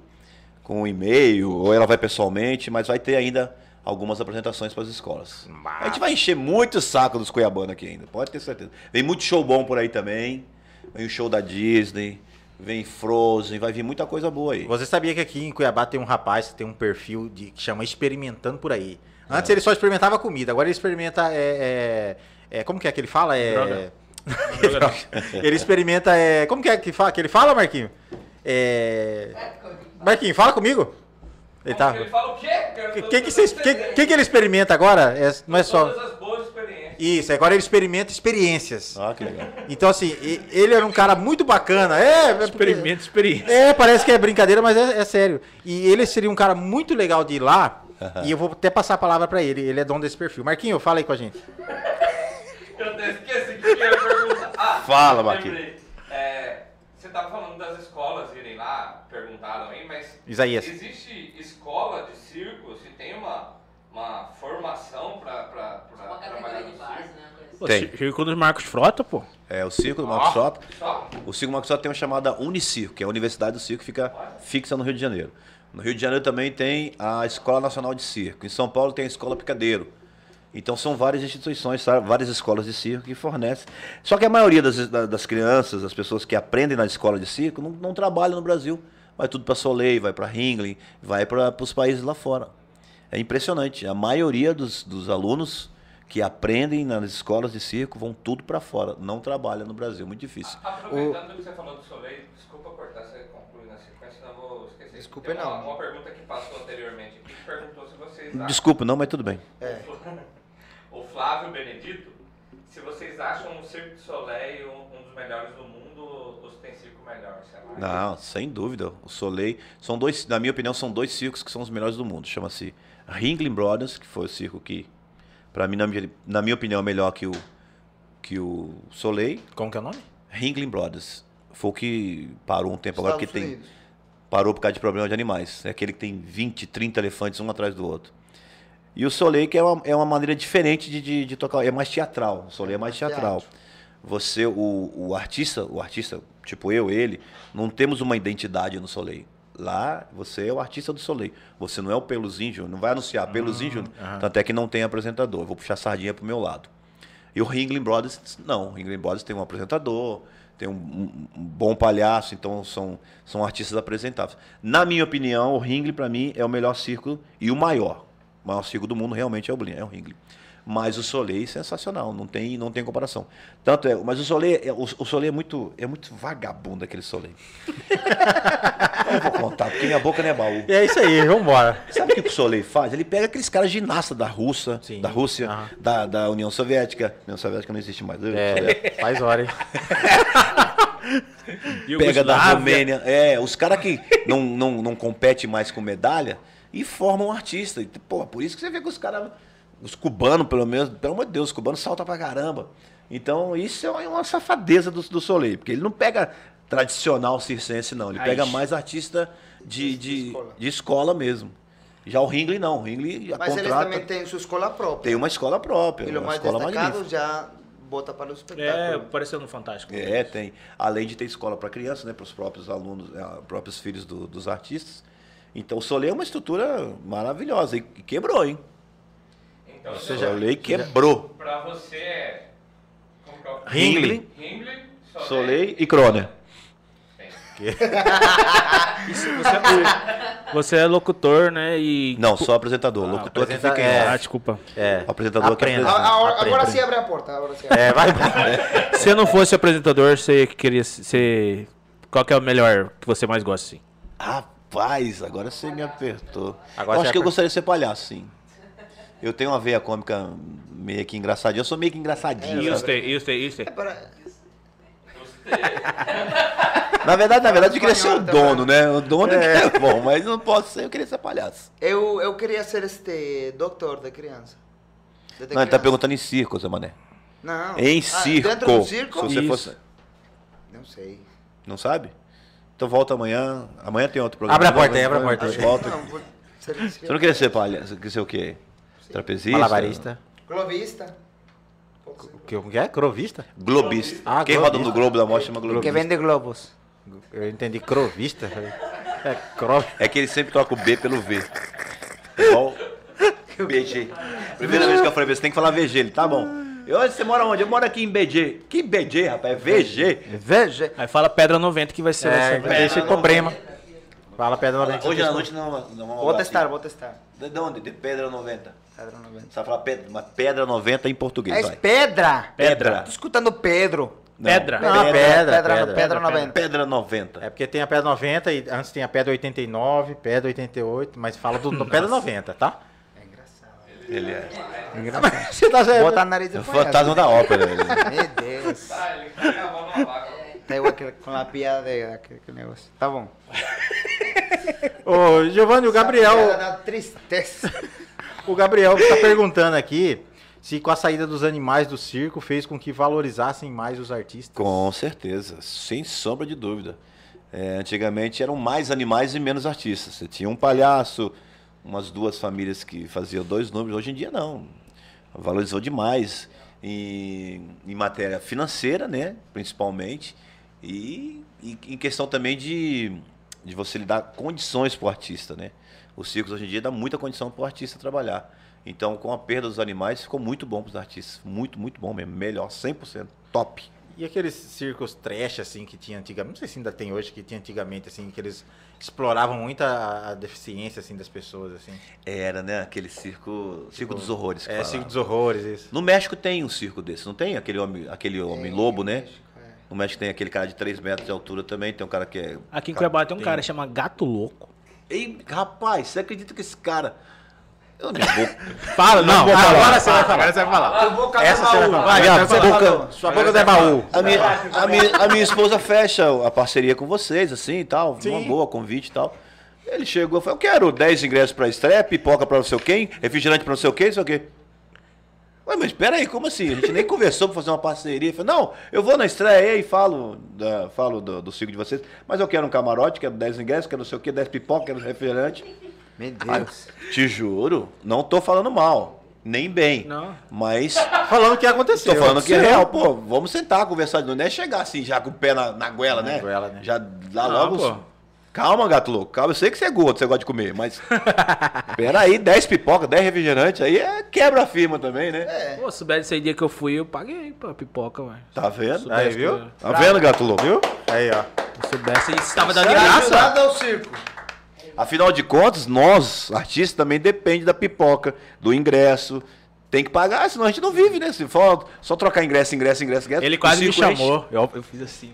com um e-mail, ou ela vai pessoalmente, mas vai ter ainda algumas apresentações para as escolas. A gente vai encher muito o saco dos cuiabanos aqui ainda, pode ter certeza. Vem muito show bom por aí também. Vem o show da Disney, vem Frozen, vai vir muita coisa boa aí. Você sabia que aqui em Cuiabá tem um rapaz que tem um perfil de, que chama Experimentando por aí. Antes ele só experimentava comida, agora ele experimenta. É, é, é, como que é que ele fala? É, Droga. ele experimenta. É, como que é que, fala, que ele fala, Marquinho? É, Marquinho, fala comigo. Ele tá. Ele fala o quê? O que, que, que, que, que que ele experimenta agora? É, não é só. Todas as boas experiências. Isso, agora ele experimenta experiências. Ah, que legal. Então, assim, ele era um cara muito bacana. É, é Experimento, experiência. é, parece que é brincadeira, mas é, é sério. E ele seria um cara muito legal de ir lá. e eu vou até passar a palavra pra ele. Ele é dono desse perfil. Marquinho, fala aí com a gente. Eu até esqueci que eu ia perguntar. Ah, Fala, lembrei. É, estava falando das escolas irem lá, perguntaram aí, mas Isaías. existe escola de circo? Se tem uma, uma formação para Uma trabalhar no de base, circo? né? Pô, Tem. Circo dos Marcos Frota, pô. É, o Circo do Marcos Frota. Só? O Circo Marcos Frota tem uma chamada Unicirco, que é a Universidade do Circo, que fica fixa no Rio de Janeiro. No Rio de Janeiro também tem a Escola Nacional de Circo. Em São Paulo tem a Escola Picadeiro. Então são várias instituições, várias escolas de circo que fornecem. Só que a maioria das, da- das crianças, as pessoas que aprendem na escola de circo, não, não trabalham no Brasil. Vai tudo para Soleil, vai para Ringling, vai para os países lá fora. É impressionante. A maioria dos, dos alunos que aprendem nas escolas de circo vão tudo para fora. Não trabalham no Brasil. Muito difícil. Aproveitando que você falou do Soleil, desculpa cortar, você conclui na sequência, senão eu vou esquecer. Desculpe, Tem uma, não. uma pergunta que passou anteriormente aqui que perguntou se vocês. Desculpa, não, mas tudo bem. O Flávio Benedito, se vocês acham o Cirque du Soleil um, dos melhores do mundo ou se tem circo melhor, sei lá. Não, sem dúvida. O Soleil são dois, na minha opinião, são dois circos que são os melhores do mundo. Chama-se Ringling Brothers, que foi o circo que, para mim, na minha, na minha opinião, é melhor que o que o Soleil. Como que é o nome? Ringling Brothers foi o que parou um tempo agora Estados que tem Unidos. parou por causa de problema de animais. É aquele que tem 20, 30 elefantes um atrás do outro. E o Soleil que é uma, é uma maneira diferente de, de, de tocar, é mais teatral. O Soleil é mais teatral. Teatro. Você, o, o artista, o artista, tipo eu, ele, não temos uma identidade no Soleil. Lá, você é o artista do Soleil. Você não é o Peluzinho Júnior, não vai anunciar Peluzinho Júnior. Tanto é que não tem apresentador. Eu vou puxar a sardinha pro meu lado. E o Ringling Brothers, não. O Ringling Brothers tem um apresentador, tem um, um- um bom palhaço, então são, são artistas apresentáveis. Na minha opinião, o Ringling, para mim, é o melhor circo e o maior. O maior circo do mundo realmente é o, Blin- é o Ringling. Mas o Soleil, sensacional, não tem, não tem comparação. Tanto é, mas o Soleil, é, o, o Soleil é muito, é muito vagabundo, aquele Soleil. Eu vou contar, porque minha boca não é baú. É isso aí, vambora. Sabe o que o Soleil faz? Ele pega aqueles caras ginastas da Rússia, Sim. da Rússia, Aham. da, da União Soviética. União Soviética não existe mais. É, faz hora, hein? Pega da. Romênia. É, os caras que não, não, não competem mais com medalha e formam um artista. E, Pô, por isso que você vê que os caras, os cubanos, pelo menos, pelo amor de Deus, os cubanos saltam pra caramba. Então, isso é uma safadeza do, do Soleil, porque ele não pega tradicional circense, não. Ele Raiz. pega mais artista de, de, escola. de escola mesmo. Já o Ringling não. O Ringling já Mas eles contrata... também têm sua escola própria. Tem uma escola própria, E o uma mais escola destacado magnífica. já bota para o É, espetáculo. apareceu no Fantástico. É, tem. Além de ter escola para crianças, né, para os próprios alunos, eh, próprios filhos do- dos artistas. Então o Soleil é uma estrutura maravilhosa e quebrou, hein? Então, O você Soleil quebrou. pra você é. Que é Ringling, Ringling, Soleil e Croner. Você é locutor, né? E. Não, só apresentador. Ah, locutor que apresenta- fica em é. Ah, desculpa. É. O apresentador que Aprenda. A- apresenta. a- agora Aprenda. sim abre a porta. Agora sim. É, vai. Se eu não fosse apresentador, você queria ser. Qual que é o melhor que você mais gosta, assim? Rapaz, agora você me apertou. Agora eu acho que eu gostaria de ser palhaço, sim. Eu tenho uma veia cômica meio que engraçadinha. Eu sou meio que engraçadinho. E e você, e você? É para- Na verdade, na verdade, eu queria ser o dono, né? O dono é. que é bom, mas não posso ser, eu queria ser palhaço. Eu, eu queria ser este doutor de criança. Desde Não, ele tá perguntando em circo, Zé Mané. Não. Em Ah, circo. Dentro do circo? Se você Isso. fosse. Não sei. Não sabe? Então volta amanhã. Amanhã tem outro programa. Abre a porta aí, abre a porta aí. Volta. Não, vou Você não queria ser palhaço? Você queria ser o quê? Trapezista? Malabarista. Globista. O que, é? Crovista? Globista. Ah, Quem globista. roda no Globo da Morte chama Que globista. vende globos. Eu entendi crovista. É, crov... É que ele sempre troca o B pelo V. Igual BG. Primeira vez que eu falei você tem que falar VG. Ele, tá bom. E onde você mora onde? Eu moro aqui em BG. Que BG, rapaz? É VG. Veja. Aí fala Pedra 90 que vai ser. É, vai ser- deixa ele problema. Fala pedra 90. Hoje à noite não, não vamos Vou testar, vou testar. De de onde? De Pedra 90. Pedra 90. Você vai falar pedra, uma pedra 90 em português, É vai. pedra. Pedra. Tô escutando Pedro. Não, Pedra. Não, pedra, pedra, pedra, pedra. pedra 90. pedra 90. É porque tem a pedra 90 e antes tem a pedra 89, pedra 88, mas fala do do pedra 90, tá? Ele é. Engraçado. Você tá Bota a nariz É de o fantasma da ópera. Ele. Meu Deus. Ah, ele tá que, com a piada daquele aquele negócio. Tá bom. Ô, Giovanni, o Gabriel, da tristeza. o Gabriel tá perguntando aqui se com a saída dos animais do circo fez com que valorizassem mais os artistas. Com certeza, sem sombra de dúvida. É, antigamente eram mais animais e menos artistas. Você tinha um palhaço, umas duas famílias que faziam dois números. Hoje em dia não. Valorizou demais em, em matéria financeira, né? Principalmente. E, e em questão também de, de você lhe dar condições para o artista, né? Os circos hoje em dia dá muita condição para o artista trabalhar. Então, com a perda dos animais, ficou muito bom para os artistas. Muito, muito bom mesmo. Melhor, 100%. Top. E aqueles circos trash, assim, que tinha antigamente, não sei se ainda tem hoje, que tinha antigamente, assim, que eles exploravam muito a, a deficiência, assim, das pessoas, assim. Era, né? Aquele circo. Circo dos horrores. É, falava. circo dos horrores, isso. No México tem um circo desse, não tem? Aquele homem, aquele homem lobo, né? No México tem aquele cara de 3 metros de altura também, tem um cara que é. Aqui em Cuiabá tem um cara que chama Gato Louco. Ei, rapaz, você acredita que esse cara. Eu não vou. Fala, não, vou falar. agora você vai falar. Agora você vai falar. Eu vou catar Essa você vai baú. falar. Vai, Minha você boca-. Sua boca não é baú. A minha, a, minha, a minha esposa fecha a parceria com vocês, assim e tal. Uma Sim. boa, convite e tal. Ele chegou e falou: Eu quero 10 ingressos pra estreia, pipoca pra não sei o quem, refrigerante pra não sei o quê, não sei o quê. Ué, mas espera aí, como assim? A gente nem conversou pra fazer uma parceria. Ele falou, não, eu vou na estreia e falo, da, falo do, do ciclo de vocês, mas eu quero um camarote, quero 10 ingressos, quero não sei o quê, 10 pipoca, quero refrigerante. Meu Ah, Deus. te juro, não tô falando mal, nem bem. Não. Mas Falando o que aconteceu. Tô falando que é real, pô. Vamos sentar, conversar. Não é chegar assim, já com o pé na, na goela, Na né? goela, né? Já lá Não, logo. pô. Calma, gato louco. Calma, eu sei que você é gordo, você gosta de comer, mas. Peraí, 10 pipoca, 10 refrigerantes, aí é quebra a firma também, né? Pô, se soubesse esse dia que eu fui, eu paguei pra pipoca, velho. Tá vendo? Aí, viu? Tá vendo, gato louco? Viu? Aí, ó. Se soubesse, isso tava dando Será graça. ajudado ao circo. Afinal de contas, nós, artistas, também depende da pipoca, do ingresso. Tem que pagar, senão a gente não vive, né? Se for só trocar ingresso, ingresso, ingresso, ingresso. Ele quase me chamou. Eu, eu fiz assim.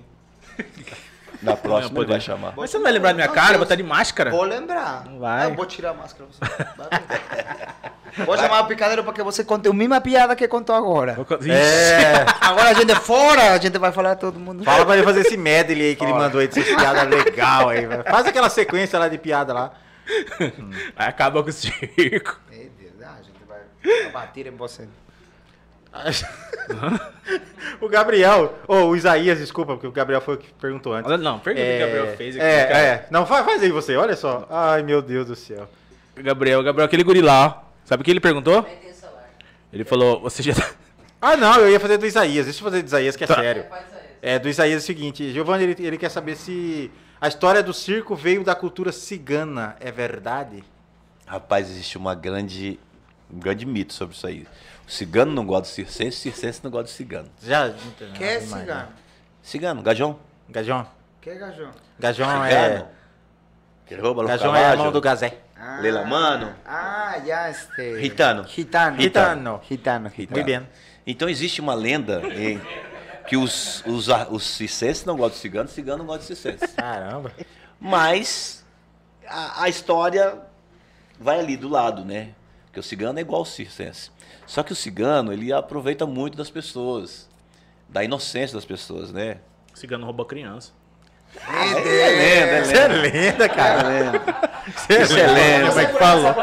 Na próxima Não, ele poder. vai chamar. Mas você não vai lembrar da minha cara? Eu vou estar de máscara. Vou lembrar. Não vai. Eu vou tirar a máscara. Você. Vou chamar o picadeiro para que você conte a mesma piada que contou agora. É. Agora a gente é fora, a gente vai falar todo mundo. Fala pra ele fazer esse medley aí que ele mandou aí, dessas piadas legal aí. velho. Faz aquela sequência lá de piada lá. Aí acaba com o circo. Meu Deus, ah, a gente vai bater em você. o Gabriel, ou o Isaías, desculpa, porque o Gabriel foi o que perguntou antes. Olha, Não, pergunta o que o Gabriel fez aqui. é, cara. é. Não, faz, faz aí você, olha só. Ai, meu Deus do céu. Gabriel, Gabriel, aquele guri lá, ó. Sabe o que ele perguntou? Ele falou, você já... tá- Ah, não, eu ia fazer do Isaías. Deixa eu fazer do Isaías, que é Tá. sério. É, do Isaías é o seguinte, Giovanni, ele, ele quer saber se a história do circo veio da cultura cigana, é verdade? Rapaz, existe uma grande, um grande mito sobre isso aí. O cigano não gosta de circense, o circense não gosta de cigano. Já. Que é cigano? Cigano, gajão. Gajão? Que é gajão? Gajão é. Cigano. Que rouba no Gajão é cavalo. irmão do Gazé. Ah, Leila Mano. Ah, já este. Gitano. Gitano. Gitano. Gitano. Muito bem. Então existe uma lenda em- que os, os, os circenses não gostam de cigano, cigano não gosta de circense. Caramba. Mas a, a história vai ali do lado, né? Porque o cigano é igual ao circense. Só que o cigano, ele aproveita muito das pessoas, da inocência das pessoas, né? Cigano roubou criança. Meu Deus. É lenda, é Você é lenda. lenda, cara. É lenda. Você é Isso é lenda. Como é que falou?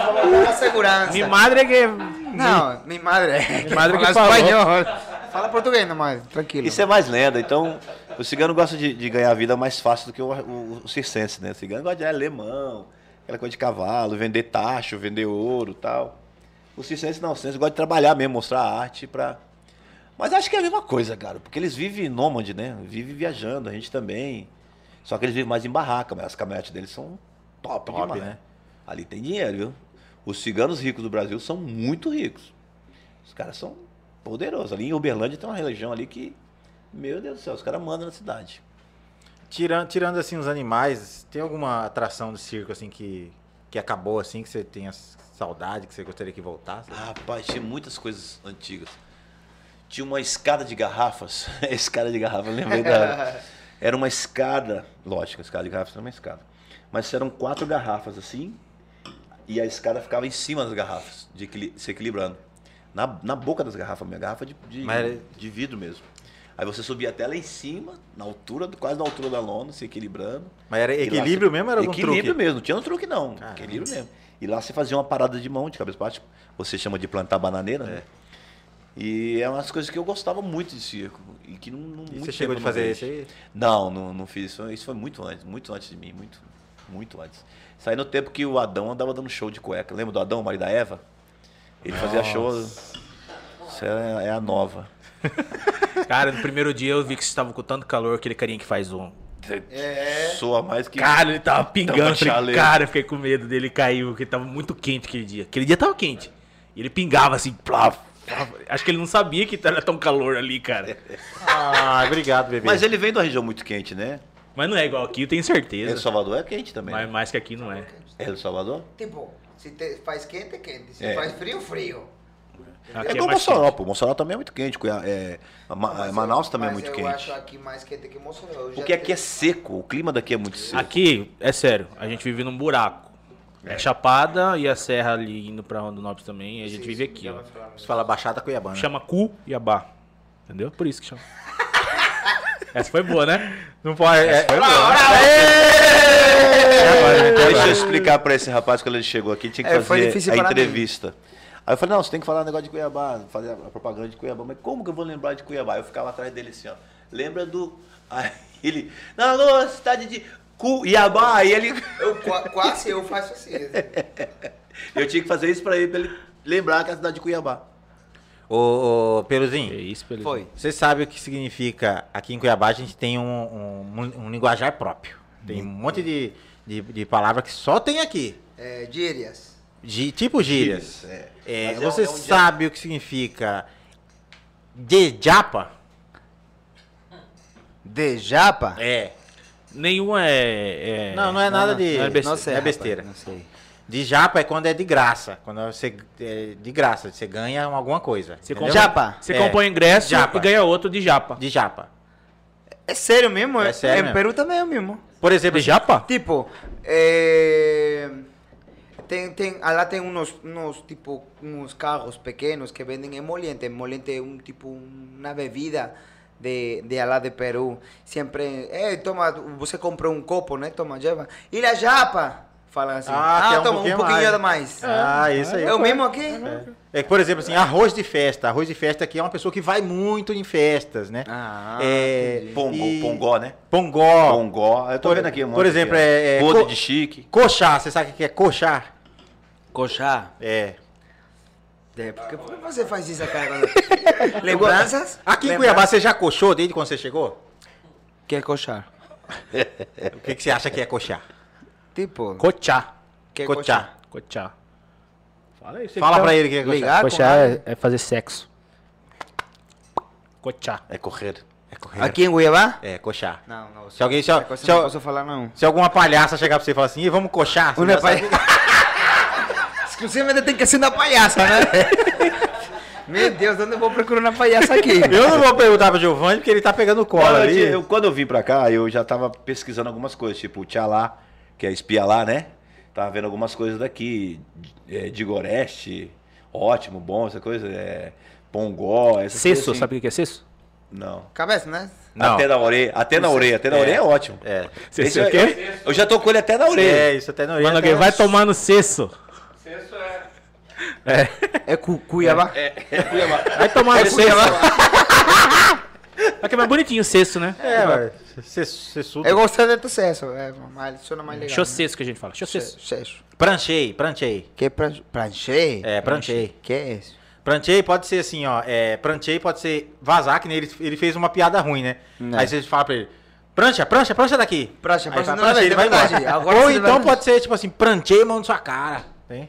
A segurança. Minha madre é que... Não, minha madre é. Minha madre que fala falou. espanhol. Fala português nomás, tranquilo. Isso é mais lenda. Então, o cigano gosta de, de ganhar a vida mais fácil do que o, o, o circense, né? O cigano gosta de alemão, aquela coisa de cavalo, vender tacho, vender ouro e tal. O circense não, o circense gosta de trabalhar mesmo, mostrar a arte pra... Mas acho que é a mesma coisa, cara, porque eles vivem nômade, né? Vivem viajando, a gente também. Só que eles vivem mais em barraca, mas as caminhonetes deles são top, Top, demais. né? Ali tem dinheiro, viu? Os ciganos ricos do Brasil são muito ricos. Os caras são poderosos. Ali em Uberlândia tem uma região ali que, meu Deus do céu, os caras mandam na cidade. Tirando, tirando assim os animais, tem alguma atração do circo assim que, que acabou assim, que você tenha saudade, que você gostaria que voltasse? Ah, rapaz, tinha muitas coisas antigas. Tinha uma escada de garrafas. escada de garrafa, eu lembrei da. Era uma escada, lógico, a escada de garrafas era uma escada. Mas eram quatro garrafas assim, e a escada ficava em cima das garrafas, de equili- se equilibrando. Na, na boca das garrafas, minha garrafa de, de, Mas de vidro mesmo. Aí você subia até lá em cima, na altura, quase na altura da lona, se equilibrando. Mas era equilíbrio você- mesmo era algum Equilíbrio truque? mesmo, não tinha um truque não. Equilíbrio mesmo. E lá você fazia uma parada de mão, de cabeça para baixo. Você chama de plantar bananeira, né? E é umas coisas que eu gostava muito de circo. E que não, não E você chegou de fazer isso aí? Não, não, não fiz isso. Isso foi muito antes, muito antes de mim, muito, muito antes. Isso aí no tempo que o Adão andava dando show de cueca. Lembra do Adão, o marido da Eva? Ele fazia show. Isso é, é a nova. Cara, no primeiro dia eu vi que você estava com tanto calor, aquele carinha que faz um... Soa mais que. Cara, ele tava pingando. Falei, cara, eu fiquei com medo dele cair, porque tava muito quente aquele dia. Aquele dia tava quente. E ele pingava assim, plá. Acho que ele não sabia que era tão calor ali, cara. Ah, obrigado, bebê. Mas ele vem de uma região muito quente, né? Mas não é igual aqui, eu tenho El certeza. Salvador é quente também. Mas né? mais que aqui não é. El Salvador? Tipo, se te faz quente, quente. Se É. faz frio, frio. Aqui É é igual mais Mossoró, quente. pô. Mossoró também é muito quente. É, Ma- Mas Manaus eu- também é muito eu quente. acho aqui mais quente que Mossoró. Eu Porque aqui é tive- seco. O clima daqui é muito seco. Aqui, é sério, a gente vive num buraco. É Chapada e a Serra ali indo pra Rondonópolis também. E a gente vive aqui, ó. Você fala Baixada Cuiabana. Chama Cuiabá. Entendeu? Por isso que chama. Essa foi boa, né? Não pode. É, foi boa. Deixa eu explicar pra esse rapaz quando ele chegou aqui, tinha que É, fazer a para mim. entrevista. Aí eu falei, não, você tem que falar um negócio de Cuiabá, fazer a propaganda de Cuiabá. Mas como que eu vou lembrar de Cuiabá? Eu ficava atrás dele assim, ó. Lembra do. Aí ele. Não, não, cidade de Cuiabá. Aí ele. Eu, qua- quase eu faço assim. Eu tinha que fazer isso pra ele, pra ele lembrar que é a cidade de Cuiabá. Ô, ô, Que Peluzinho, isso, Pelé. Foi. você sabe o que significa. Aqui em Cuiabá a gente tem um, um, um linguajar próprio. Tem um monte de, de, de palavra que só tem aqui. É, gírias. Gi- tipo gírias. É. É, é um- você é um sabe o que significa de japa? De japa? É. Nenhuma é, é- Não, não é nada de. não é besteira. não sei, é rapaz, besteira. não sei. De japa é quando é de graça. Quando você. É de graça. Você ganha alguma coisa. Você compra, Japa. Você É. compra um ingresso Japa. e ganha outro de japa. De japa. É sério mesmo? É sério Em mesmo. Peru também é o mesmo. Por exemplo, De japa? Tipo, é, tem, tem, lá tem unos, unos, tipo, uns carros pequenos que vendem emoliente. Emoliente é um tipo, uma bebida de, de lá de Peru. Sempre, é, toma, você comprou um copo, né? Toma, leva. E la japa? Fala assim. Ah, é um toma, pouquinho um pouquinho mais. a mais. Ah, isso aí. É o mesmo aqui? É que, por exemplo, assim, arroz de festa. Arroz de festa aqui é uma pessoa que vai muito em festas, né? Ah, é, entendi. Pongo, e- Pongó, né? Pongó. Pongó. Eu tô Por- vendo aqui um por exemplo, aqui, é- é co- de chique. Coxá, você sabe o que é coxá? Coxá. É. É, porque por que você faz isso, cara? Lembranças? Aqui em Lembranças? Cuiabá você já coxou desde quando você chegou? Que é coxar? O que, que você acha que é coxá? Tipo, Cochá. que é Cochá. Cochá. Fala aí. você Fala pra ele que é coxá. Ligar? Cochá é, é fazer sexo. Cochá. É correr. É correr. Aqui em Cuiabá? É, coxá. Não, não. Se alguém- se- se- não posso falar, não. Se alguma palhaça chegar pra você e falar assim, "Ih, vamos coxar, você Uma palhaça. Exclusivamente tem que ser uma palhaça, né? Meu Deus, onde eu vou procurar uma palhaça aqui? Eu não vou perguntar pro Giovanni porque ele tá pegando cola Quando eu, ali. eu- quando eu vim pra cá, eu já tava pesquisando algumas coisas, tipo o Tchalá, que é espia lá, né? Tava vendo algumas coisas daqui, é, de Goreste, ótimo, bom, essa coisa, é, Pongó, essas Cesso, assim. sabe o que é cesso? Não. Cabeça, né? Não. Até na orelha, até na orelha, até na orelha é ótimo. É. Cesso é o quê? Eu, eu já tô com ele até na orelha. É, isso até no Mano, alguém vai tomar no cesso. Sexto é. É. É Cu Cuiabá? Vai tomar no É cesso. Aqui é mais bonitinho o cesso, né? É. Você suta. Eu gostei do sucesso, é, mais, sona mais legal. Chocesso que a gente fala. Chocesso. Sucesso. Pranchei, pranchei. Que é pran- pranchê? É, pranchei. Que é isso? Pranchei pode ser assim, ó. É, pranchei pode ser vazar, que nem ele, ele fez uma piada ruim, né? Não. Aí você fala pra ele, prancha, prancha, prancha daqui. Prancha, Aí prancha, não, prancha, é ele vai embora. Agora Ou então pode ser tipo assim, pranchei mão na sua cara. Tem?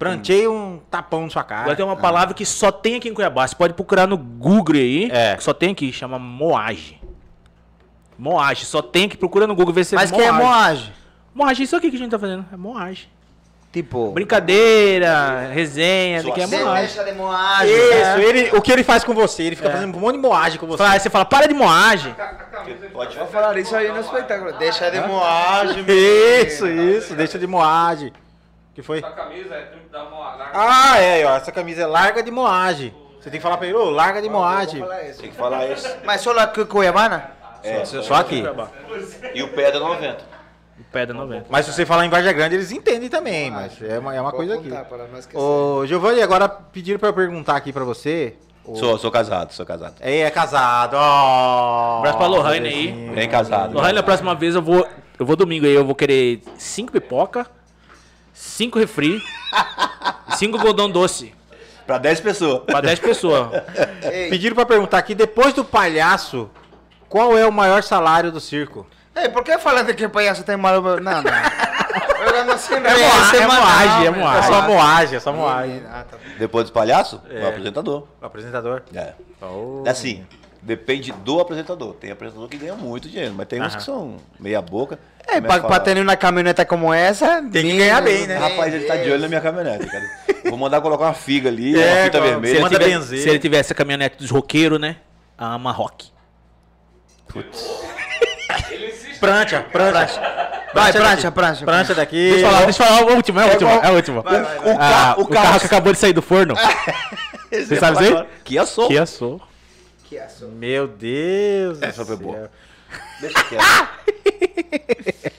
Pranchei um tapão na sua cara. Agora tem uma palavra que só tem aqui em Cuiabá. Você pode procurar no Google aí. É. Que só tem aqui, chama moagem. Moagem. Só tem que procura no Google ver se Mas que é moagem? Moagem, isso aqui que a gente tá fazendo. É moagem. Tipo... Brincadeira, resenha, isso aqui é moagem. Deixa de moagem. Isso, ele, o que ele faz com você? Ele fica fazendo um monte de moagem com você. Fala- você fala, para de moagem. Pode Vou falar isso aí no espetáculo. Deixa de moagem. Isso, isso, deixa de moagem. Que foi? sua camisa é uma larga. Ah, é, ó, essa camisa é larga de moagem. Você tem que falar pra ele, ô, larga de moagem. Tem que falar isso. Mas só lá que Cuiabana? É, Só aqui. e o pé da 90. O pé da 90. Mas se você falar em Varja Grande, eles entendem também, mas é uma, é uma coisa aqui. Ô, Giovanni, agora pediram pra eu perguntar aqui pra você. Sou, sou casado, sou casado. É, é casado, ó. Abraço pra Lohane aí. Bem casado. Lohane, na próxima vez eu vou. Eu vou domingo aí, eu vou querer 5 pipoca, 5 refri e 5 godão doce. Pra 10 pessoas. Pra 10 pessoas. Pediram pra perguntar aqui, depois do palhaço, qual é o maior salário do circo? Ei, por que falando que o palhaço tem mal... Não, não. Eu ganho 100 É, reais moagem, é moagem, é meu. moagem. É só moagem, é só moagem. Ah, tá. Depois dos palhaços, É. o apresentador. O apresentador. É. Oh. Assim, depende do apresentador. Tem apresentador que ganha muito dinheiro, mas tem uns Aham. que são meia boca. É, Começa pra, pra ter uma caminhoneta como essa... Tem que ganhar bem, né? Rapaz, ele tá de olho na minha caminhonete, cara. Vou mandar colocar uma figa ali, É, uma fita igual- Se vermelha. ele, Manda se ele tivesse a caminhonete dos roqueiros, né? A Amarrock. Insiste. Prancha, prancha. Vai, prancha, prancha. Prancha daqui. Deixa eu falar, deixa eu falar, o último, é o último, é o último. Vai, vai, vai. Ah, O ca- o o carro que acabou de sair do forno. Você sabe isso aí? Que é sou. Kia Soul. Que aço. Meu Deus Essa do foi céu. boa. Deixa quieto.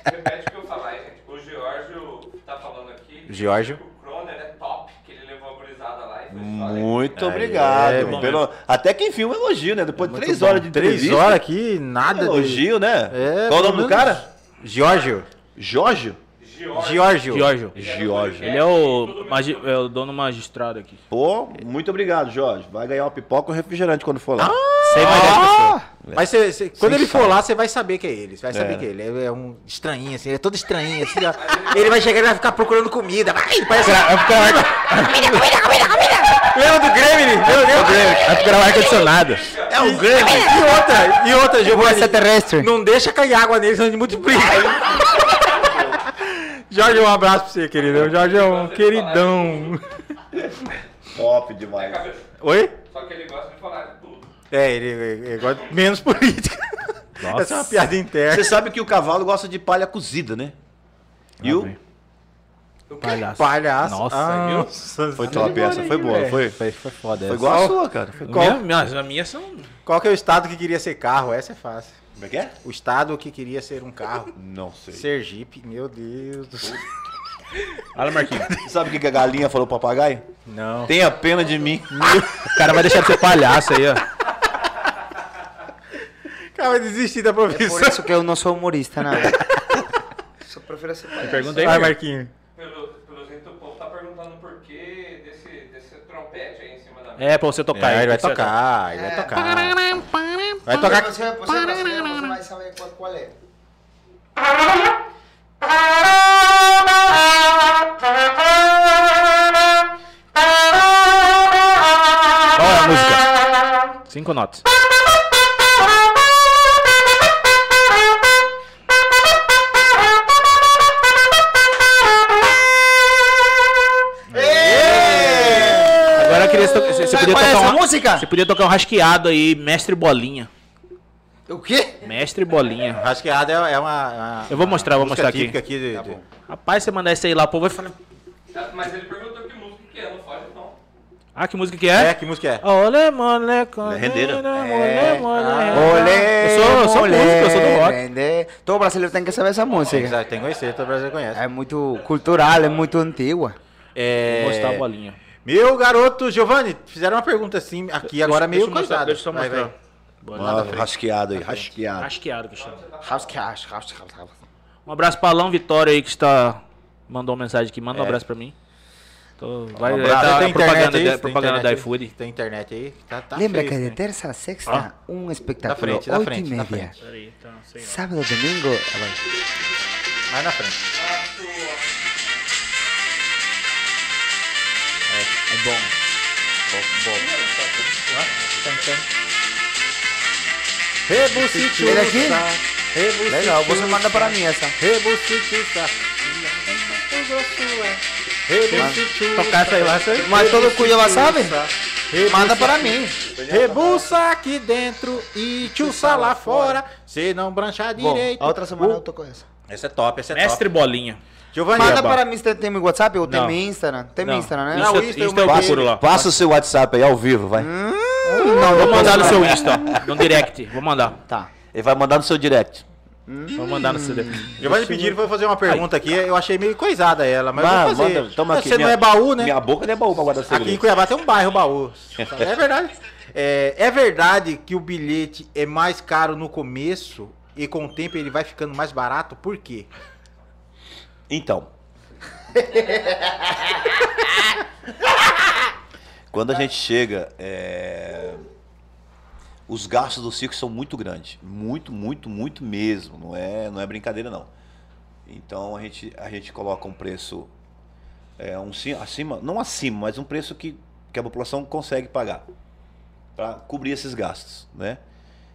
Repete o que eu falar gente. O Giorgio tá falando aqui. Giorgio. que O Croner é top, que ele levou a gurizada lá e foi Muito Aí, obrigado. é, bom Pelo- Até quem filma elogio, né? Depois de três horas de Três entrevista. horas aqui, nada de... Elogio, né? É, Qual o nome do menos- cara? Giorgio. Jorge? Giorgio. Giorgio. Giorgio. Ele é o, magi- é o dono magistrado aqui. Pô, muito obrigado, Jorge. Vai ganhar uma pipoca e um refrigerante quando for lá. Sem mais dez pessoas. Mas cê- cê- quando ele for lá, você vai saber que é ele. Você vai saber É. que é ele. É, é um estranhinho, assim. Ele é todo estranhinho, assim, ó. Ele vai chegar e vai ficar procurando comida. Vai, parece... Vai procurar Lembra do Gremlin? Meu Deus. vai procurar o ar-condicionado. É o Gremlin. E outra, e outra, Giovanni. extraterrestre. Não deixa cair água nele, senão ele multiplica. Jorge, um abraço pra você, querido. Jorge é um queridão. Top É, demais. Oi? Só que ele gosta de falar de tudo. É, ele, ele, ele gosta de menos política. Nossa. Essa é uma piada interna. Você sabe que o cavalo gosta de palha cozida, né? E o... Palhaço. Palhaço. Nossa, Ah, viu? nossa, Foi top essa, foi boa, foi? Foi, foi foda Foi igual a sua, cara. Foi Qual? Minha, minhas, as minhas são... Qual que é o estado que queria ser carro? Essa é fácil. Como é que é? O estado que queria ser um carro. Não sei. Sergipe, meu Deus do céu. Olha, Marquinhos. Sabe o que a galinha falou pro papagaio? Não. Tenha pena de mim. O cara vai deixar de ser palhaço aí, ó. Cara, vai desistir da Por profissão. isso que eu não sou humorista, não. Só prefiro ser palhaço. Pergunta aí, Vai, Marquinhos. Marquinhos. Pelo, pelo jeito, o povo tá perguntando por que desse, desse trompete aí em cima da mesa. É, pra você tocar. É, ele vai tocar, ele vai É. tocar. Vai tocar. Você, você, você qual, é. Qual é a música? Cinco notas. Agora eu queria que você, você podia Qual é tocar essa uma, música? Você podia tocar um rasqueado aí, mestre bolinha. Mestre bolinha. Rasqueada é, é uma, uma- Eu vou mostrar, vou mostrar aqui. aqui de, Tá de-. Rapaz, você mandar isso aí lá, o povo vai falar. Mas ele perguntou que música que é, não foge não. Ah, que música que É, é? que música é? Olé, mole, É rendeira. Olé, mole, Ah. Olé, Eu sou, eu sou olé, músico, eu sou do rock. rende. Todo brasileiro tem que saber essa música. Exato, tem que conhecer, todo brasileiro conhece. É muito cultural, é muito antiga. É... Vou mostrar a bolinha. Meu garoto, Giovanni, fizeram uma pergunta assim, aqui agora meio eu coisada. Deixa eu só Vai, mostrar. vai. Rasqueado aí, rasqueado. Rasqueado que chama. House cash. Um abraço pra Alão Vitória aí que está. Mandou uma mensagem aqui. Manda um É. abraço pra mim. Tô... Vai, Um vai abraço. tá Tem propaganda, internet aí? da, Tem propaganda da iFood. Tem internet aí? Tá, tá Lembra feio que de né? terça sexta, Ah. um Da espectáculo, frente, da 8 frente, e da meia. frente. Então. Sábado, domingo, Mais na frente. é bom. Rebucitiusa. Ele aqui? Legal, você manda para mim essa. Tocar essa aí lá, você- Mas todo Cuiabá sabe? Manda para mim. Rebuça aqui dentro e tchuça lá fora. Se não branchar Bom, direito. a outra semana Uh, eu tô com essa. Essa é top, essa é Mestre top. Bolinha. Giovanni, Manda para mim, você tem meu WhatsApp ou tem meu Instagram? Tem meu. Instagram, né? Não, Insta, o Insta eu procuro lá. Passa o seu WhatsApp aí ao vivo, vai. Não, Vou mandar no seu Insta, no direct. Vou mandar. Tá. Ele vai mandar no seu direct. Vou mandar no seu direct. Giovanni pediram pra eu fazer uma pergunta aqui. Eu achei meio coisada ela, mas Vai, eu vou fazer. manda, toma aqui, Você não minha- é baú, né? Minha boca não é baú pra guardar Aqui em segredo. Cuiabá tem um bairro baú. É verdade. É, é verdade que o bilhete é mais caro no começo e com o tempo ele vai ficando mais barato? Por quê? Então. Quando a gente chega, é, os gastos do circo são muito grandes. Muito, muito, muito mesmo. Não é, não é brincadeira, não. Então a gente, a gente coloca um preço é, um, ci- acima, não acima, mas um preço que, que a população consegue pagar para cobrir esses gastos. Né?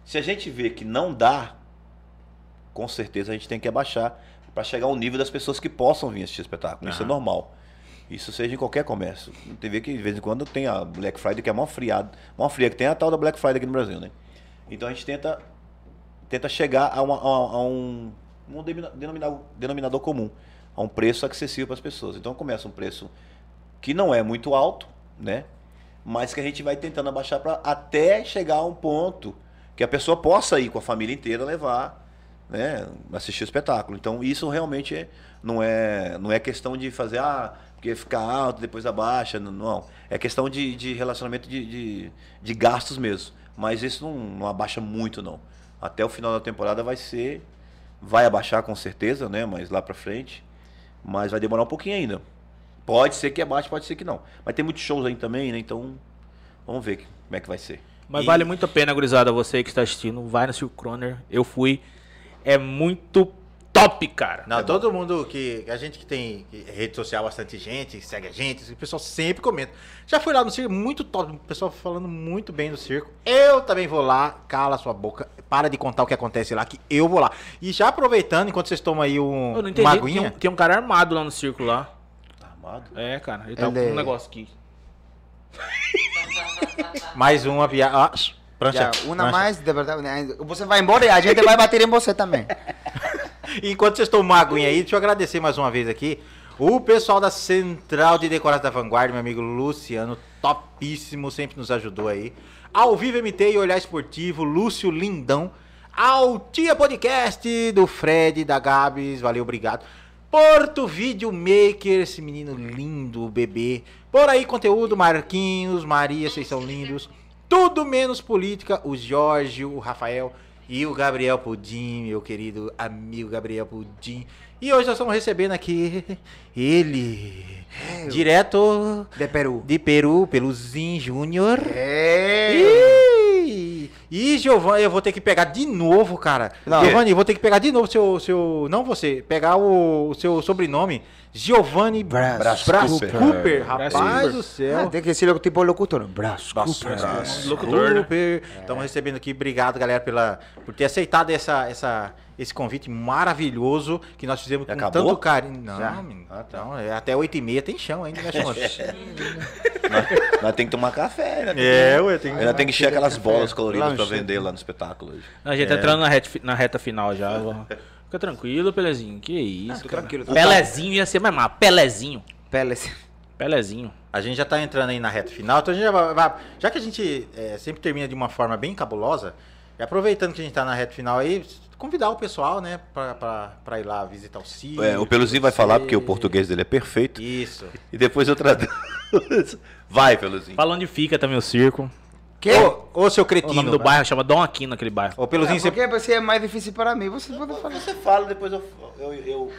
Se a gente vê que não dá, com certeza a gente tem que abaixar para chegar ao nível das pessoas que possam vir assistir espetáculo. Isso é normal. Isso seja em qualquer comércio. Tem vê que de vez em quando tem a Black Friday, que é a maior friada. maior fria que tem é a tal da Black Friday aqui no Brasil, né? Então a gente tenta, tenta chegar a, uma- a- a um, um denomina- denominador, denominador comum, a um preço acessível para as pessoas. Então começa um preço que não é muito alto, né? Mas que a gente vai tentando abaixar para até chegar a um ponto que a pessoa possa ir com a família inteira levar, né, assistir o espetáculo. Então isso realmente não é não é questão de fazer ah porque fica alto depois abaixa, não, não. É questão de, de relacionamento de, de, de gastos mesmo. Mas isso não, não abaixa muito não. Até o final da temporada vai ser vai abaixar com certeza, né, mas lá para frente, mas vai demorar um pouquinho ainda. Pode ser que abaixe, pode ser que não. Mas tem muitos shows aí também, né? Então vamos ver como é que vai ser. Mas E- vale muito a pena, gurizada, você que está assistindo, vai no Circo Croner. Eu fui. É muito top, cara. Não, todo mundo que. A gente que tem rede social, bastante gente, segue a gente, o pessoal sempre comenta. Já fui lá no circo, muito top. O pessoal falando muito bem do circo. Eu também vou lá, cala sua boca, para de contar o que acontece lá, que eu vou lá. E já aproveitando, enquanto vocês tomam aí um, Eu não entendi. uma Tem aguinha. um, tem um cara armado lá no circo lá. Armado? É, cara. Ele tá Ele- com um negócio aqui. Mais uma viagem. Ah, prancha. Já, uma prancha. mais, de verdade. né? Você vai embora e a gente vai bater em você também. Enquanto vocês tomam uma aguinha aí, deixa eu agradecer mais uma vez aqui o pessoal da Central de Decoração da Vanguarda, meu amigo Luciano, topíssimo, sempre nos ajudou aí. Ao Vivo MT e Olhar Esportivo, Lúcio Lindão. Ao Tia Podcast do Fred, da Gabs, valeu, obrigado. Porto Video Maker, esse menino lindo, bebê. Por aí, conteúdo, Marquinhos, Maria, vocês são lindos. Tudo menos política, o Jorge, o Rafael e o Gabriel Pudim, meu querido amigo Gabriel Pudim. E hoje nós estamos recebendo aqui ele, direto De Peru. de Peru, Peluzinho Júnior. É. Ih! E Giovanni, eu vou ter que pegar de novo, cara. Não. Giovanni, eu vou ter que pegar de novo seu, seu, não você, pegar o, o seu sobrenome, Giovanni Brás Brás, Cooper. Cooper. Brás Rapaz do Ah, céu. tem que ser tipo locutor. Brás Cooper. Locutor, né? Cooper. Estamos recebendo aqui, obrigado, galera, pela, por ter aceitado essa, essa, esse convite maravilhoso que nós fizemos Já com acabou? tanto carinho. Não, Já? menino, não, é até 8h30 tem chão ainda, né, nós, nós temos que tomar café, né? É, ué, tem Ainda tem que encher aquelas bolas coloridas pra vender lá no espetáculo hoje. A gente tá entrando na reta, na reta final já. Fica tranquilo, Pelezinho. Que isso, Fica cara. tranquilo. Pelezinho ia ser mais mal. Pelezinho. Peles. Pelezinho. A gente já tá entrando aí na reta final, então a gente já vai. vai- já que a gente é, sempre termina de uma forma bem cabulosa, e aproveitando que a gente tá na reta final aí, convidar o pessoal, né, pra ir lá visitar o Ciro. É, o Peluzinho vai falar porque o português dele é perfeito. Isso. E depois eu traduzo. Vai, Peluzinho. Fala onde fica também o circo. Que? Ô, ô, seu O cretino. nome do né? bairro chama Dom Aquino, aquele bairro. Ô, Peluzinho, você. porque você é mais difícil para mim. Você pode falar. Você fala, depois eu, eu, eu,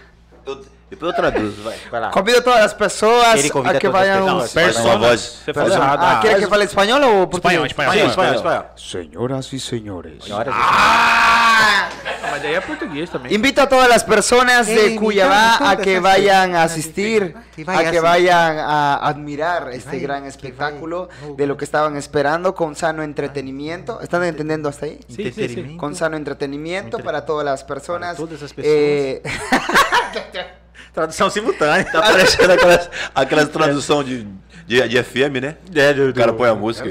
eu- depois eu traduzo, vai. Vai lá. Convido todas as pessoas Ele convida a que todas as vayan. pessoas. Voz. Você faz errado. Ah, Ah, ¿quiere faz- que fale espanhol o português? Espanhol, espanhol. Espanhol, espanhol. espanhol. Señoras y señores. Senhoras e Ah! Mas daí é português também. Invito a todas las personas de Eh, Cuiabá invitamos a todas que las vayan a de asistir, que a vayan que a vayan a admirar este vayan, gran que espectáculo vayan. de lo que estaban esperando con sano entretenimiento. ¿Están entendiendo hasta ahí? Sí, sí, sí. entretenimiento. Con sano entretenimiento Entre- para todas las personas. Para todas as Eh, Tradução simultânea. Tá parecendo aquelas, aquelas tradução de, de, de FM, né? É, do- O cara põe a música.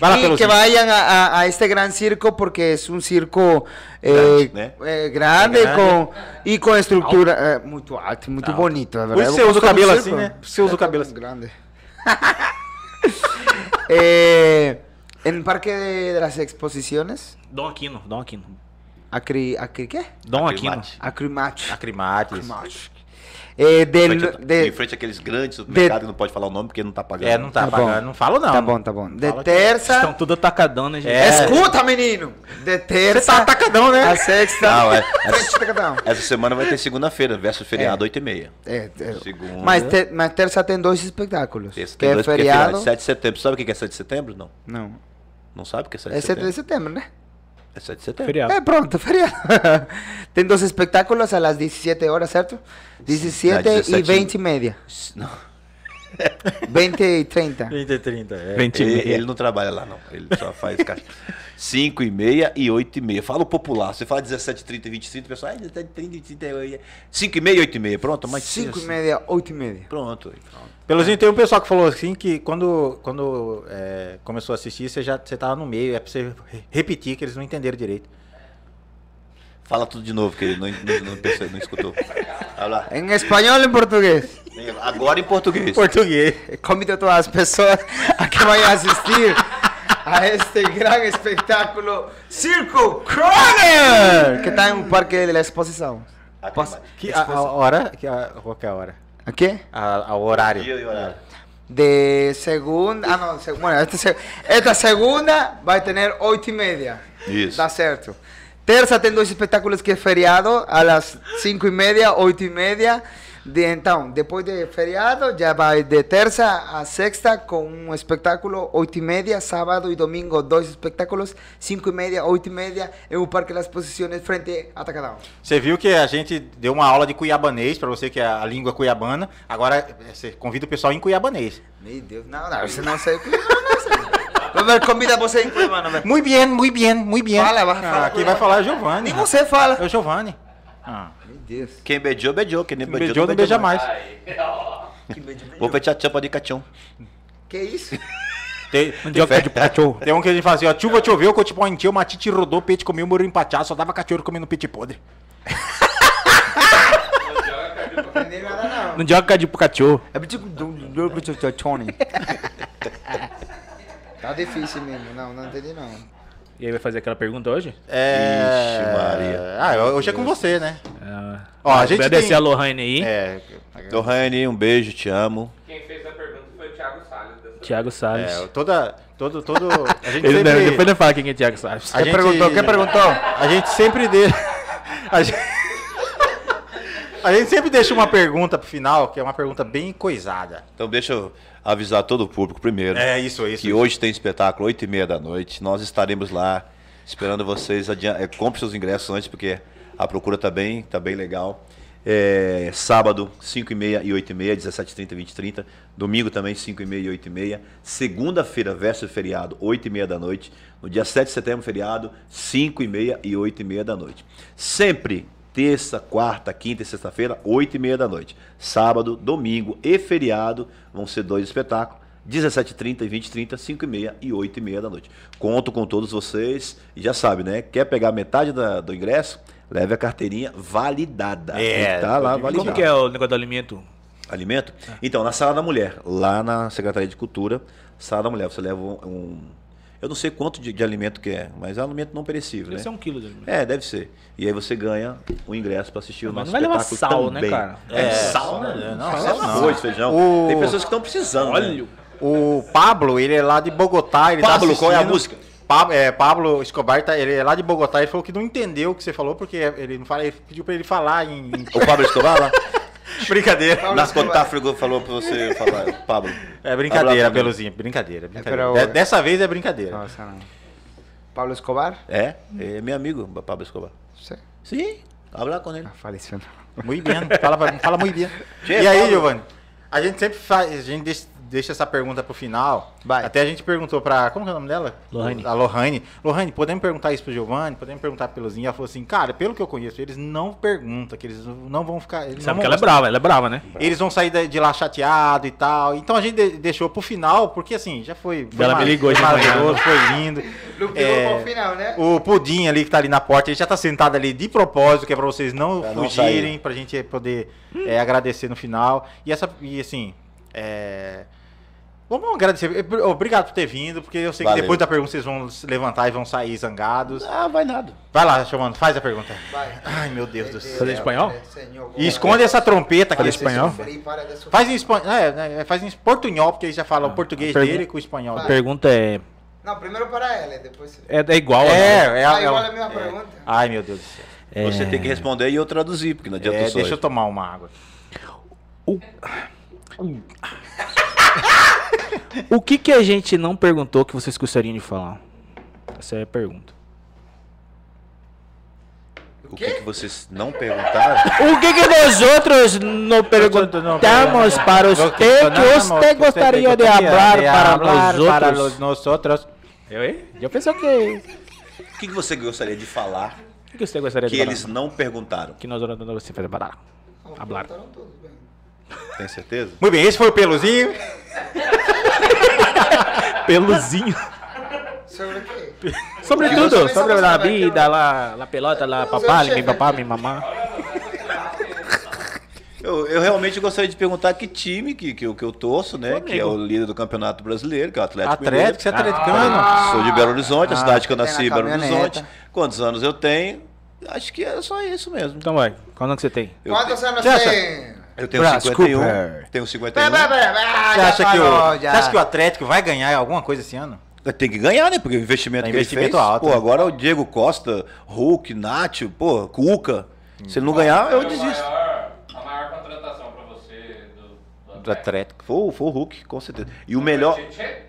Vai lá, y que vayan a, a- a este gran circo porque es un circo eh, Grande, eh, grande, Grande. con, y con estructura eh, muy alto, muy bonito, de Por verdad. isso você usa o cabelo assim, né? Você usa o cabelo assim. Grande. Eh, en el Parque de, de las Exposiciones, Dom Aquino, Dom Aquino. Acri, Acri, ¿qué? Dom Aquino. Acrimate. Acrimate. Acrimates. Acrimate. Eh, del, Em frente, de- em frente àqueles grandes supermercados que não pode falar o nome porque não tá pagando. É, não tá, Tá bom. pagando. Não falo, não. Tá bom, tá bom. De terça. Estão tudo atacadão, né, gente? É. Escuta, menino! De terça. tá atacadão, né? A sexta. Não, é- atacadão. Essa semana vai ter segunda-feira, versus feriado, 8h30. É, é. Segunda. Mas, te, mas terça tem dois espetáculos. Terça que tem é dois, é feriado. feriado. 7 de setembro. Sabe o que é 7 de setembro? Não. Não. Não sabe o que é 7 É de 7 setembro? de setembro, né? É 7 de setembro. Feriado. É, pronto, feriado. tem dois espetáculos a las 17 horas, certo? 17 Não, e 17. 20 e meia. Não. 20 e 30. 30 e 30. É. Vinte e Ele, meia. ele não trabalha lá, não. Ele só faz caixa. 5 e meia e 8 e meia. Fala o popular. Você fala 17, 30 e 25, o pessoal, ah, 17, 30 e 30. 5 e meia e 8 e meia. Pronto, mas 5 e meia, 8 e meia. Pronto. Peluzinho, tem um pessoal que falou assim que quando, quando é, começou a assistir, você já você tava no meio, é pra você re- repetir que eles não entenderam direito. Fala tudo de novo, que ele não, não, não, percebeu, não escutou. Olha lá. ¿En español o en portugués? Agora em português. Português. Convido todas as pessoas a que a assistir a este gran espectáculo Circo Croner, que está en un parque de la exposición. Mais. Que, a, a hora? Que a, qual que é a hora? ¿Qué? A, a horário. Dia e horário. De segunda, ah no, se- bueno, esta, esta segunda va a tener oito y media. Isso. Tá certo. Terça tem dois espetáculos que é feriado, a las 5 e media, 8 e media. De, então, depois de feriado, já vai de terça a sexta com um espetáculo, 8 e media. Sábado e domingo, dois espetáculos, 5 e media, 8 e media, em um Parque das Exposições, frente a Atacadão. Você viu que a gente deu uma aula de cuiabanês pra você que é a língua cuiabana. Agora você convida o pessoal em cuiabanês. Meu Deus, não, não, você não sei o que Vamos convida você em Cuiabá, velho. Muito bem, muito bem, muito bem. Fala, vai, Ah, fala, Quem fala. vai falar é o Giovanni. Nem você fala. É o Giovanni. Ah, Deus. Quem beijou, beijou. Quem nem beijou, beijou, não beija mais. Vou fechar a champa de cachão. Que isso? Tem, cachorro. tem um que a gente fala assim, ó, chuva choveu, cote pão encheu, matite rodou, peixe comeu, morreu empachado, só dava cachorro comendo peixe podre. Não joga de pro cachorro. É tipo do do do do Tony. Tá difícil mesmo, não, não entendi não. E aí vai fazer aquela pergunta hoje? É... Ixi, Maria. Ah, hoje é com você, né? Ah, Ó, a gente agradecer tem- a Lohane aí. É... Lohane, um beijo, te amo. Quem fez a pergunta foi o Thiago Salles. Thiago Salles. é toda... Todo, todo... A gente Ele, sempre... Depois ele fala quem é Thiago Salles. A Quem gente- perguntou? Quem perguntou? A gente sempre deixa. A gente... a gente sempre deixa uma pergunta pro final, que é uma pergunta bem coisada. Então deixa eu avisar todo o público primeiro. É, isso, isso. que hoje tem espetáculo, 8 e meia da noite. Nós estaremos lá esperando vocês. Adian... É, compre seus ingressos antes, porque a procura tá bem, tá bem legal. É, sábado, 5 e meia e 8 e meia, 17 30 20 30. Domingo também, 5 e meia e 8 e meia. Segunda-feira, versus feriado, 8 e meia da noite. No dia 7 de setembro, feriado, 5 e meia e 8 e meia da noite. Sempre terça, quarta, quinta e sexta-feira, 8 e meia da noite. Sábado, domingo e feriado vão ser dois espetáculos. 17h30 e 20h30, 5 e meia e 8 e meia da noite. Conto com todos vocês e já sabe, né? Quer pegar metade da- do ingresso? Leve a carteirinha validada. É, tá lá validada. Como que é o negócio do alimento? Alimento? Então, na Sala da Mulher, lá na Secretaria de Cultura, Sala da Mulher, você leva um... eu não sei quanto de, de alimento que é, mas é um alimento não perecível, Deve né? ser um quilo de alimento. É, deve ser. E aí você ganha o ingresso para assistir o Mas nosso não vai levar sal, né, também. cara? É, É, sal, não, né? não, Sal, sal não. arroz, feijão. O- Tem pessoas que estão precisando, né? Óleo. O Pablo, ele é lá de Bogotá. Ele Pablo, tá qual é a música? Pa- é, Pablo Escobar, tá, ele é lá de Bogotá. Ele falou que não entendeu o que você falou, porque ele não fala, ele pediu pra ele falar em. em- O Pablo Escobar lá? Brincadeira. Narcotáfrico falou pra você falar, Pablo. É brincadeira, Habla Peluzinho. Brincadeira. brincadeira. pero- De- dessa vez é brincadeira. Nossa, não. Pablo Escobar? É, é meu amigo, Pablo Escobar. Sim. Sim, habla com ele. Ah, faleceu. Muito bem. Fala, fala muito bem. Che, e aí, Pablo. Giovanni? A gente sempre faz. A gente deixa, essa pergunta pro final. Vai. Até a gente perguntou pra. Como que é o nome dela? Lohane. A Lohane. Lohane, podemos perguntar isso pro Giovanni? Podemos perguntar pro Peluzinho? Ela falou assim, cara, pelo que eu conheço, eles não perguntam, que eles não vão ficar. Eles não Sabe vão que ela é gostar. brava, ela é brava, né? Eles vão sair de de lá chateado e tal. Então a gente de- deixou pro final, porque assim, já foi. foi Ela me ligou foi de manhã. foi lindo. Não É, pegou pro final, né? O Pudim ali que tá ali na porta, ele já tá sentado ali de propósito, que é pra vocês não Pra não fugirem, sair. pra gente poder é, agradecer no final. E essa, e assim, é, Vamos agradecer. Obrigado por ter vindo, porque eu sei Valeu. que depois da pergunta vocês vão se levantar e vão sair zangados. Ah, vai nada. Vai lá, chamando, faz a pergunta. Vai. Ai, meu Deus do céu. Fazer em espanhol? E esconde essa trompeta aqui. Fala espanhol? Faz em espanhol, é, né, faz em portunhol, porque aí já fala o português pergunta- dele com o espanhol A dele. pergunta é. Não, primeiro para ela, depois... É, é igual? É, é, Ah, é, igual é- a minha é. pergunta. Ai, meu Deus do céu. É, Você tem que responder e eu traduzir, porque não adianta É, só deixa eu eu. tomar uma água. O que que a gente não perguntou que vocês gostariam de falar? Essa é a pergunta. O que, que vocês não perguntaram? O que que nós outros não perguntamos para você que você gostaria de falar para nós para outros? nosotros. Eu, hein? Já pensou que... O que, que você gostaria de falar O que você gostaria que de eles falar? não perguntaram? Que nós outros não você fazer parar. Hablar. Tem certeza? Muito bem, esse foi o Peluzinho. Peluzinho. Sobre o quê? Sobre tudo, sobre a vida, lá, la pelota, lá, papá, chefe. papá, mi mamá. Eu, eu realmente gostaria de perguntar que time que, que, eu, que eu torço, né? Que é o líder do Campeonato Brasileiro, que é o Atlético Atlético, você é Mineiro. atleticano. Sou de Belo Horizonte, a Ah, cidade que eu nasci, na Belo. Horizonte. Quantos anos eu tenho? Acho que é só isso mesmo. Então vai, qual ano que você tem? Eu, Quantos anos Você tem? Eu tenho Brás 51. Cooper. Tenho 51. Pera, pera, pera, ah, Você acha, que o, você acha que o Atlético vai ganhar alguma coisa esse ano? Tem que ganhar, né? Porque o investimento É que ele investimento fez. alto, Pô, né? agora o Diego Costa, Hulk, Nacho, pô, Cuca. Se ele não ganhar, eu desisto. maior- a maior contratação pra você do, do Do Atlético. Foi, o- foi o Hulk, com certeza. E o melhor.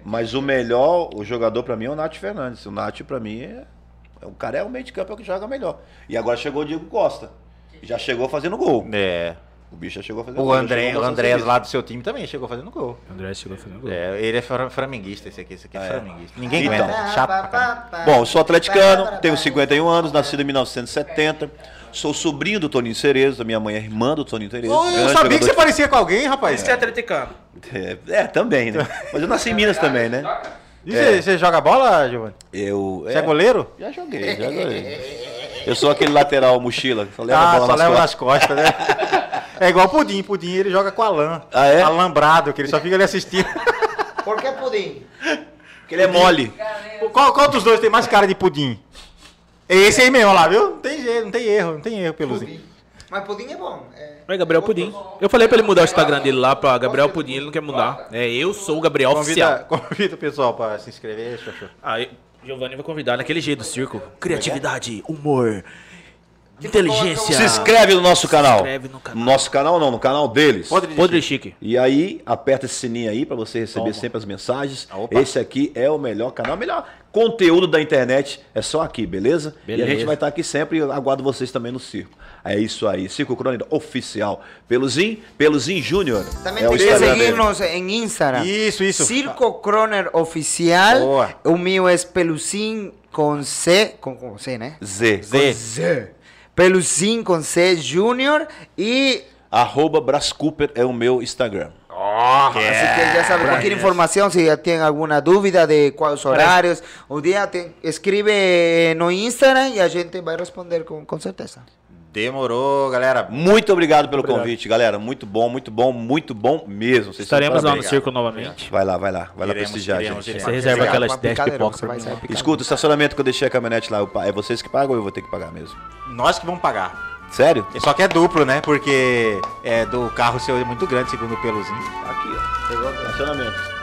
Mas o melhor, o jogador pra mim é o Nath Fernandes. O Nath pra mim é. é o cara é o meio de campo é o que joga melhor. E agora chegou o Diego Costa. Já chegou fazendo gol. É. O bicho já chegou fazendo O gol. André, o Andrés serviço. lá do seu time também chegou fazendo gol. André chegou fazendo gol. É, ele é flamenguista, esse aqui. Esse aqui é, É. flamenguista. Ninguém Então. aguenta. Chato pra caramba. Bom, eu sou atleticano, tenho 51 anos, nascido em 1970. Sou sobrinho do Toninho Cerezo, a minha mãe é irmã do Toninho Cerezo. Eu grande sabia que você parecia com alguém, rapaz. Você é atleticano. É, é, também, né? Mas eu nasci em Minas também, né? E você, você joga bola, Giovanni? Eu. Você é goleiro? Já joguei, já joguei. Eu sou aquele lateral mochila, só leva a ah, bola só nas leva costas. nas costas, né? É igual o Pudim. Pudim ele joga com a lã. Ah, é? Alambrado, que ele só fica ali assistindo. Por que pudim? Porque ele é mole. qual, qual dos dois tem mais cara de Pudim? É esse aí mesmo, olha lá, viu? Não tem jeito, não tem erro, não tem erro, Peluzinho. Pudim. Mas pudim é bom. É. Oi, Gabriel Pudim. Eu falei pra ele mudar o Instagram dele lá pra Gabriel Pudim, ele não quer mudar. É, eu sou o Gabriel Convida, Oficial. convida o pessoal pra se inscrever, Xoxô. Aí, Giovanni vai convidar naquele jeito do circo. Criatividade, humor, inteligência. Se inscreve no nosso canal. inscreve no canal. No nosso canal não, no canal deles. Podre de Podre chique. E aí, aperta esse sininho aí pra você receber sempre as mensagens. Opa. Esse aqui é o melhor canal, o melhor conteúdo da internet é só aqui, beleza? E a Beleza. gente vai estar aqui sempre e aguardo vocês também no circo. É isso aí, Circo Crônica Oficial. Peluzinho, Peluzinho Júnior. Também é o tem seguirnos em Instagram. Isso, isso. Circo Croner Oficial. Boa. O meu é Pelucin com C. Com, com C, né? Z. Z. Z. Pelucin com C Júnior. E. Arroba Brás Cooper é o meu Instagram. Así que ya saben, cualquier información, si tienen alguna dúvida de cuáles horarios, o día, te- escribe no Instagram y a gente vai responder com, com certeza. Demorou, galera. Muito obrigado pelo Obrigado. convite, galera. Muito bom, muito bom, muito bom mesmo. Vocês Estaremos lá no circo novamente. Vai lá, vai lá. Vai lá Iremos, prestigiar, iremos, gente. iremos. Você reserva Obrigado, aquelas uma 10 picadeira, pipocas pra mim. Escuta, o estacionamento que eu deixei a caminhonete lá, é vocês que pagam ou eu vou ter que pagar mesmo? Nós que vamos pagar. Sério? Só que é duplo, né? Porque é do carro seu é muito grande, segundo o Peluzinho. Aqui, ó. Estacionamento.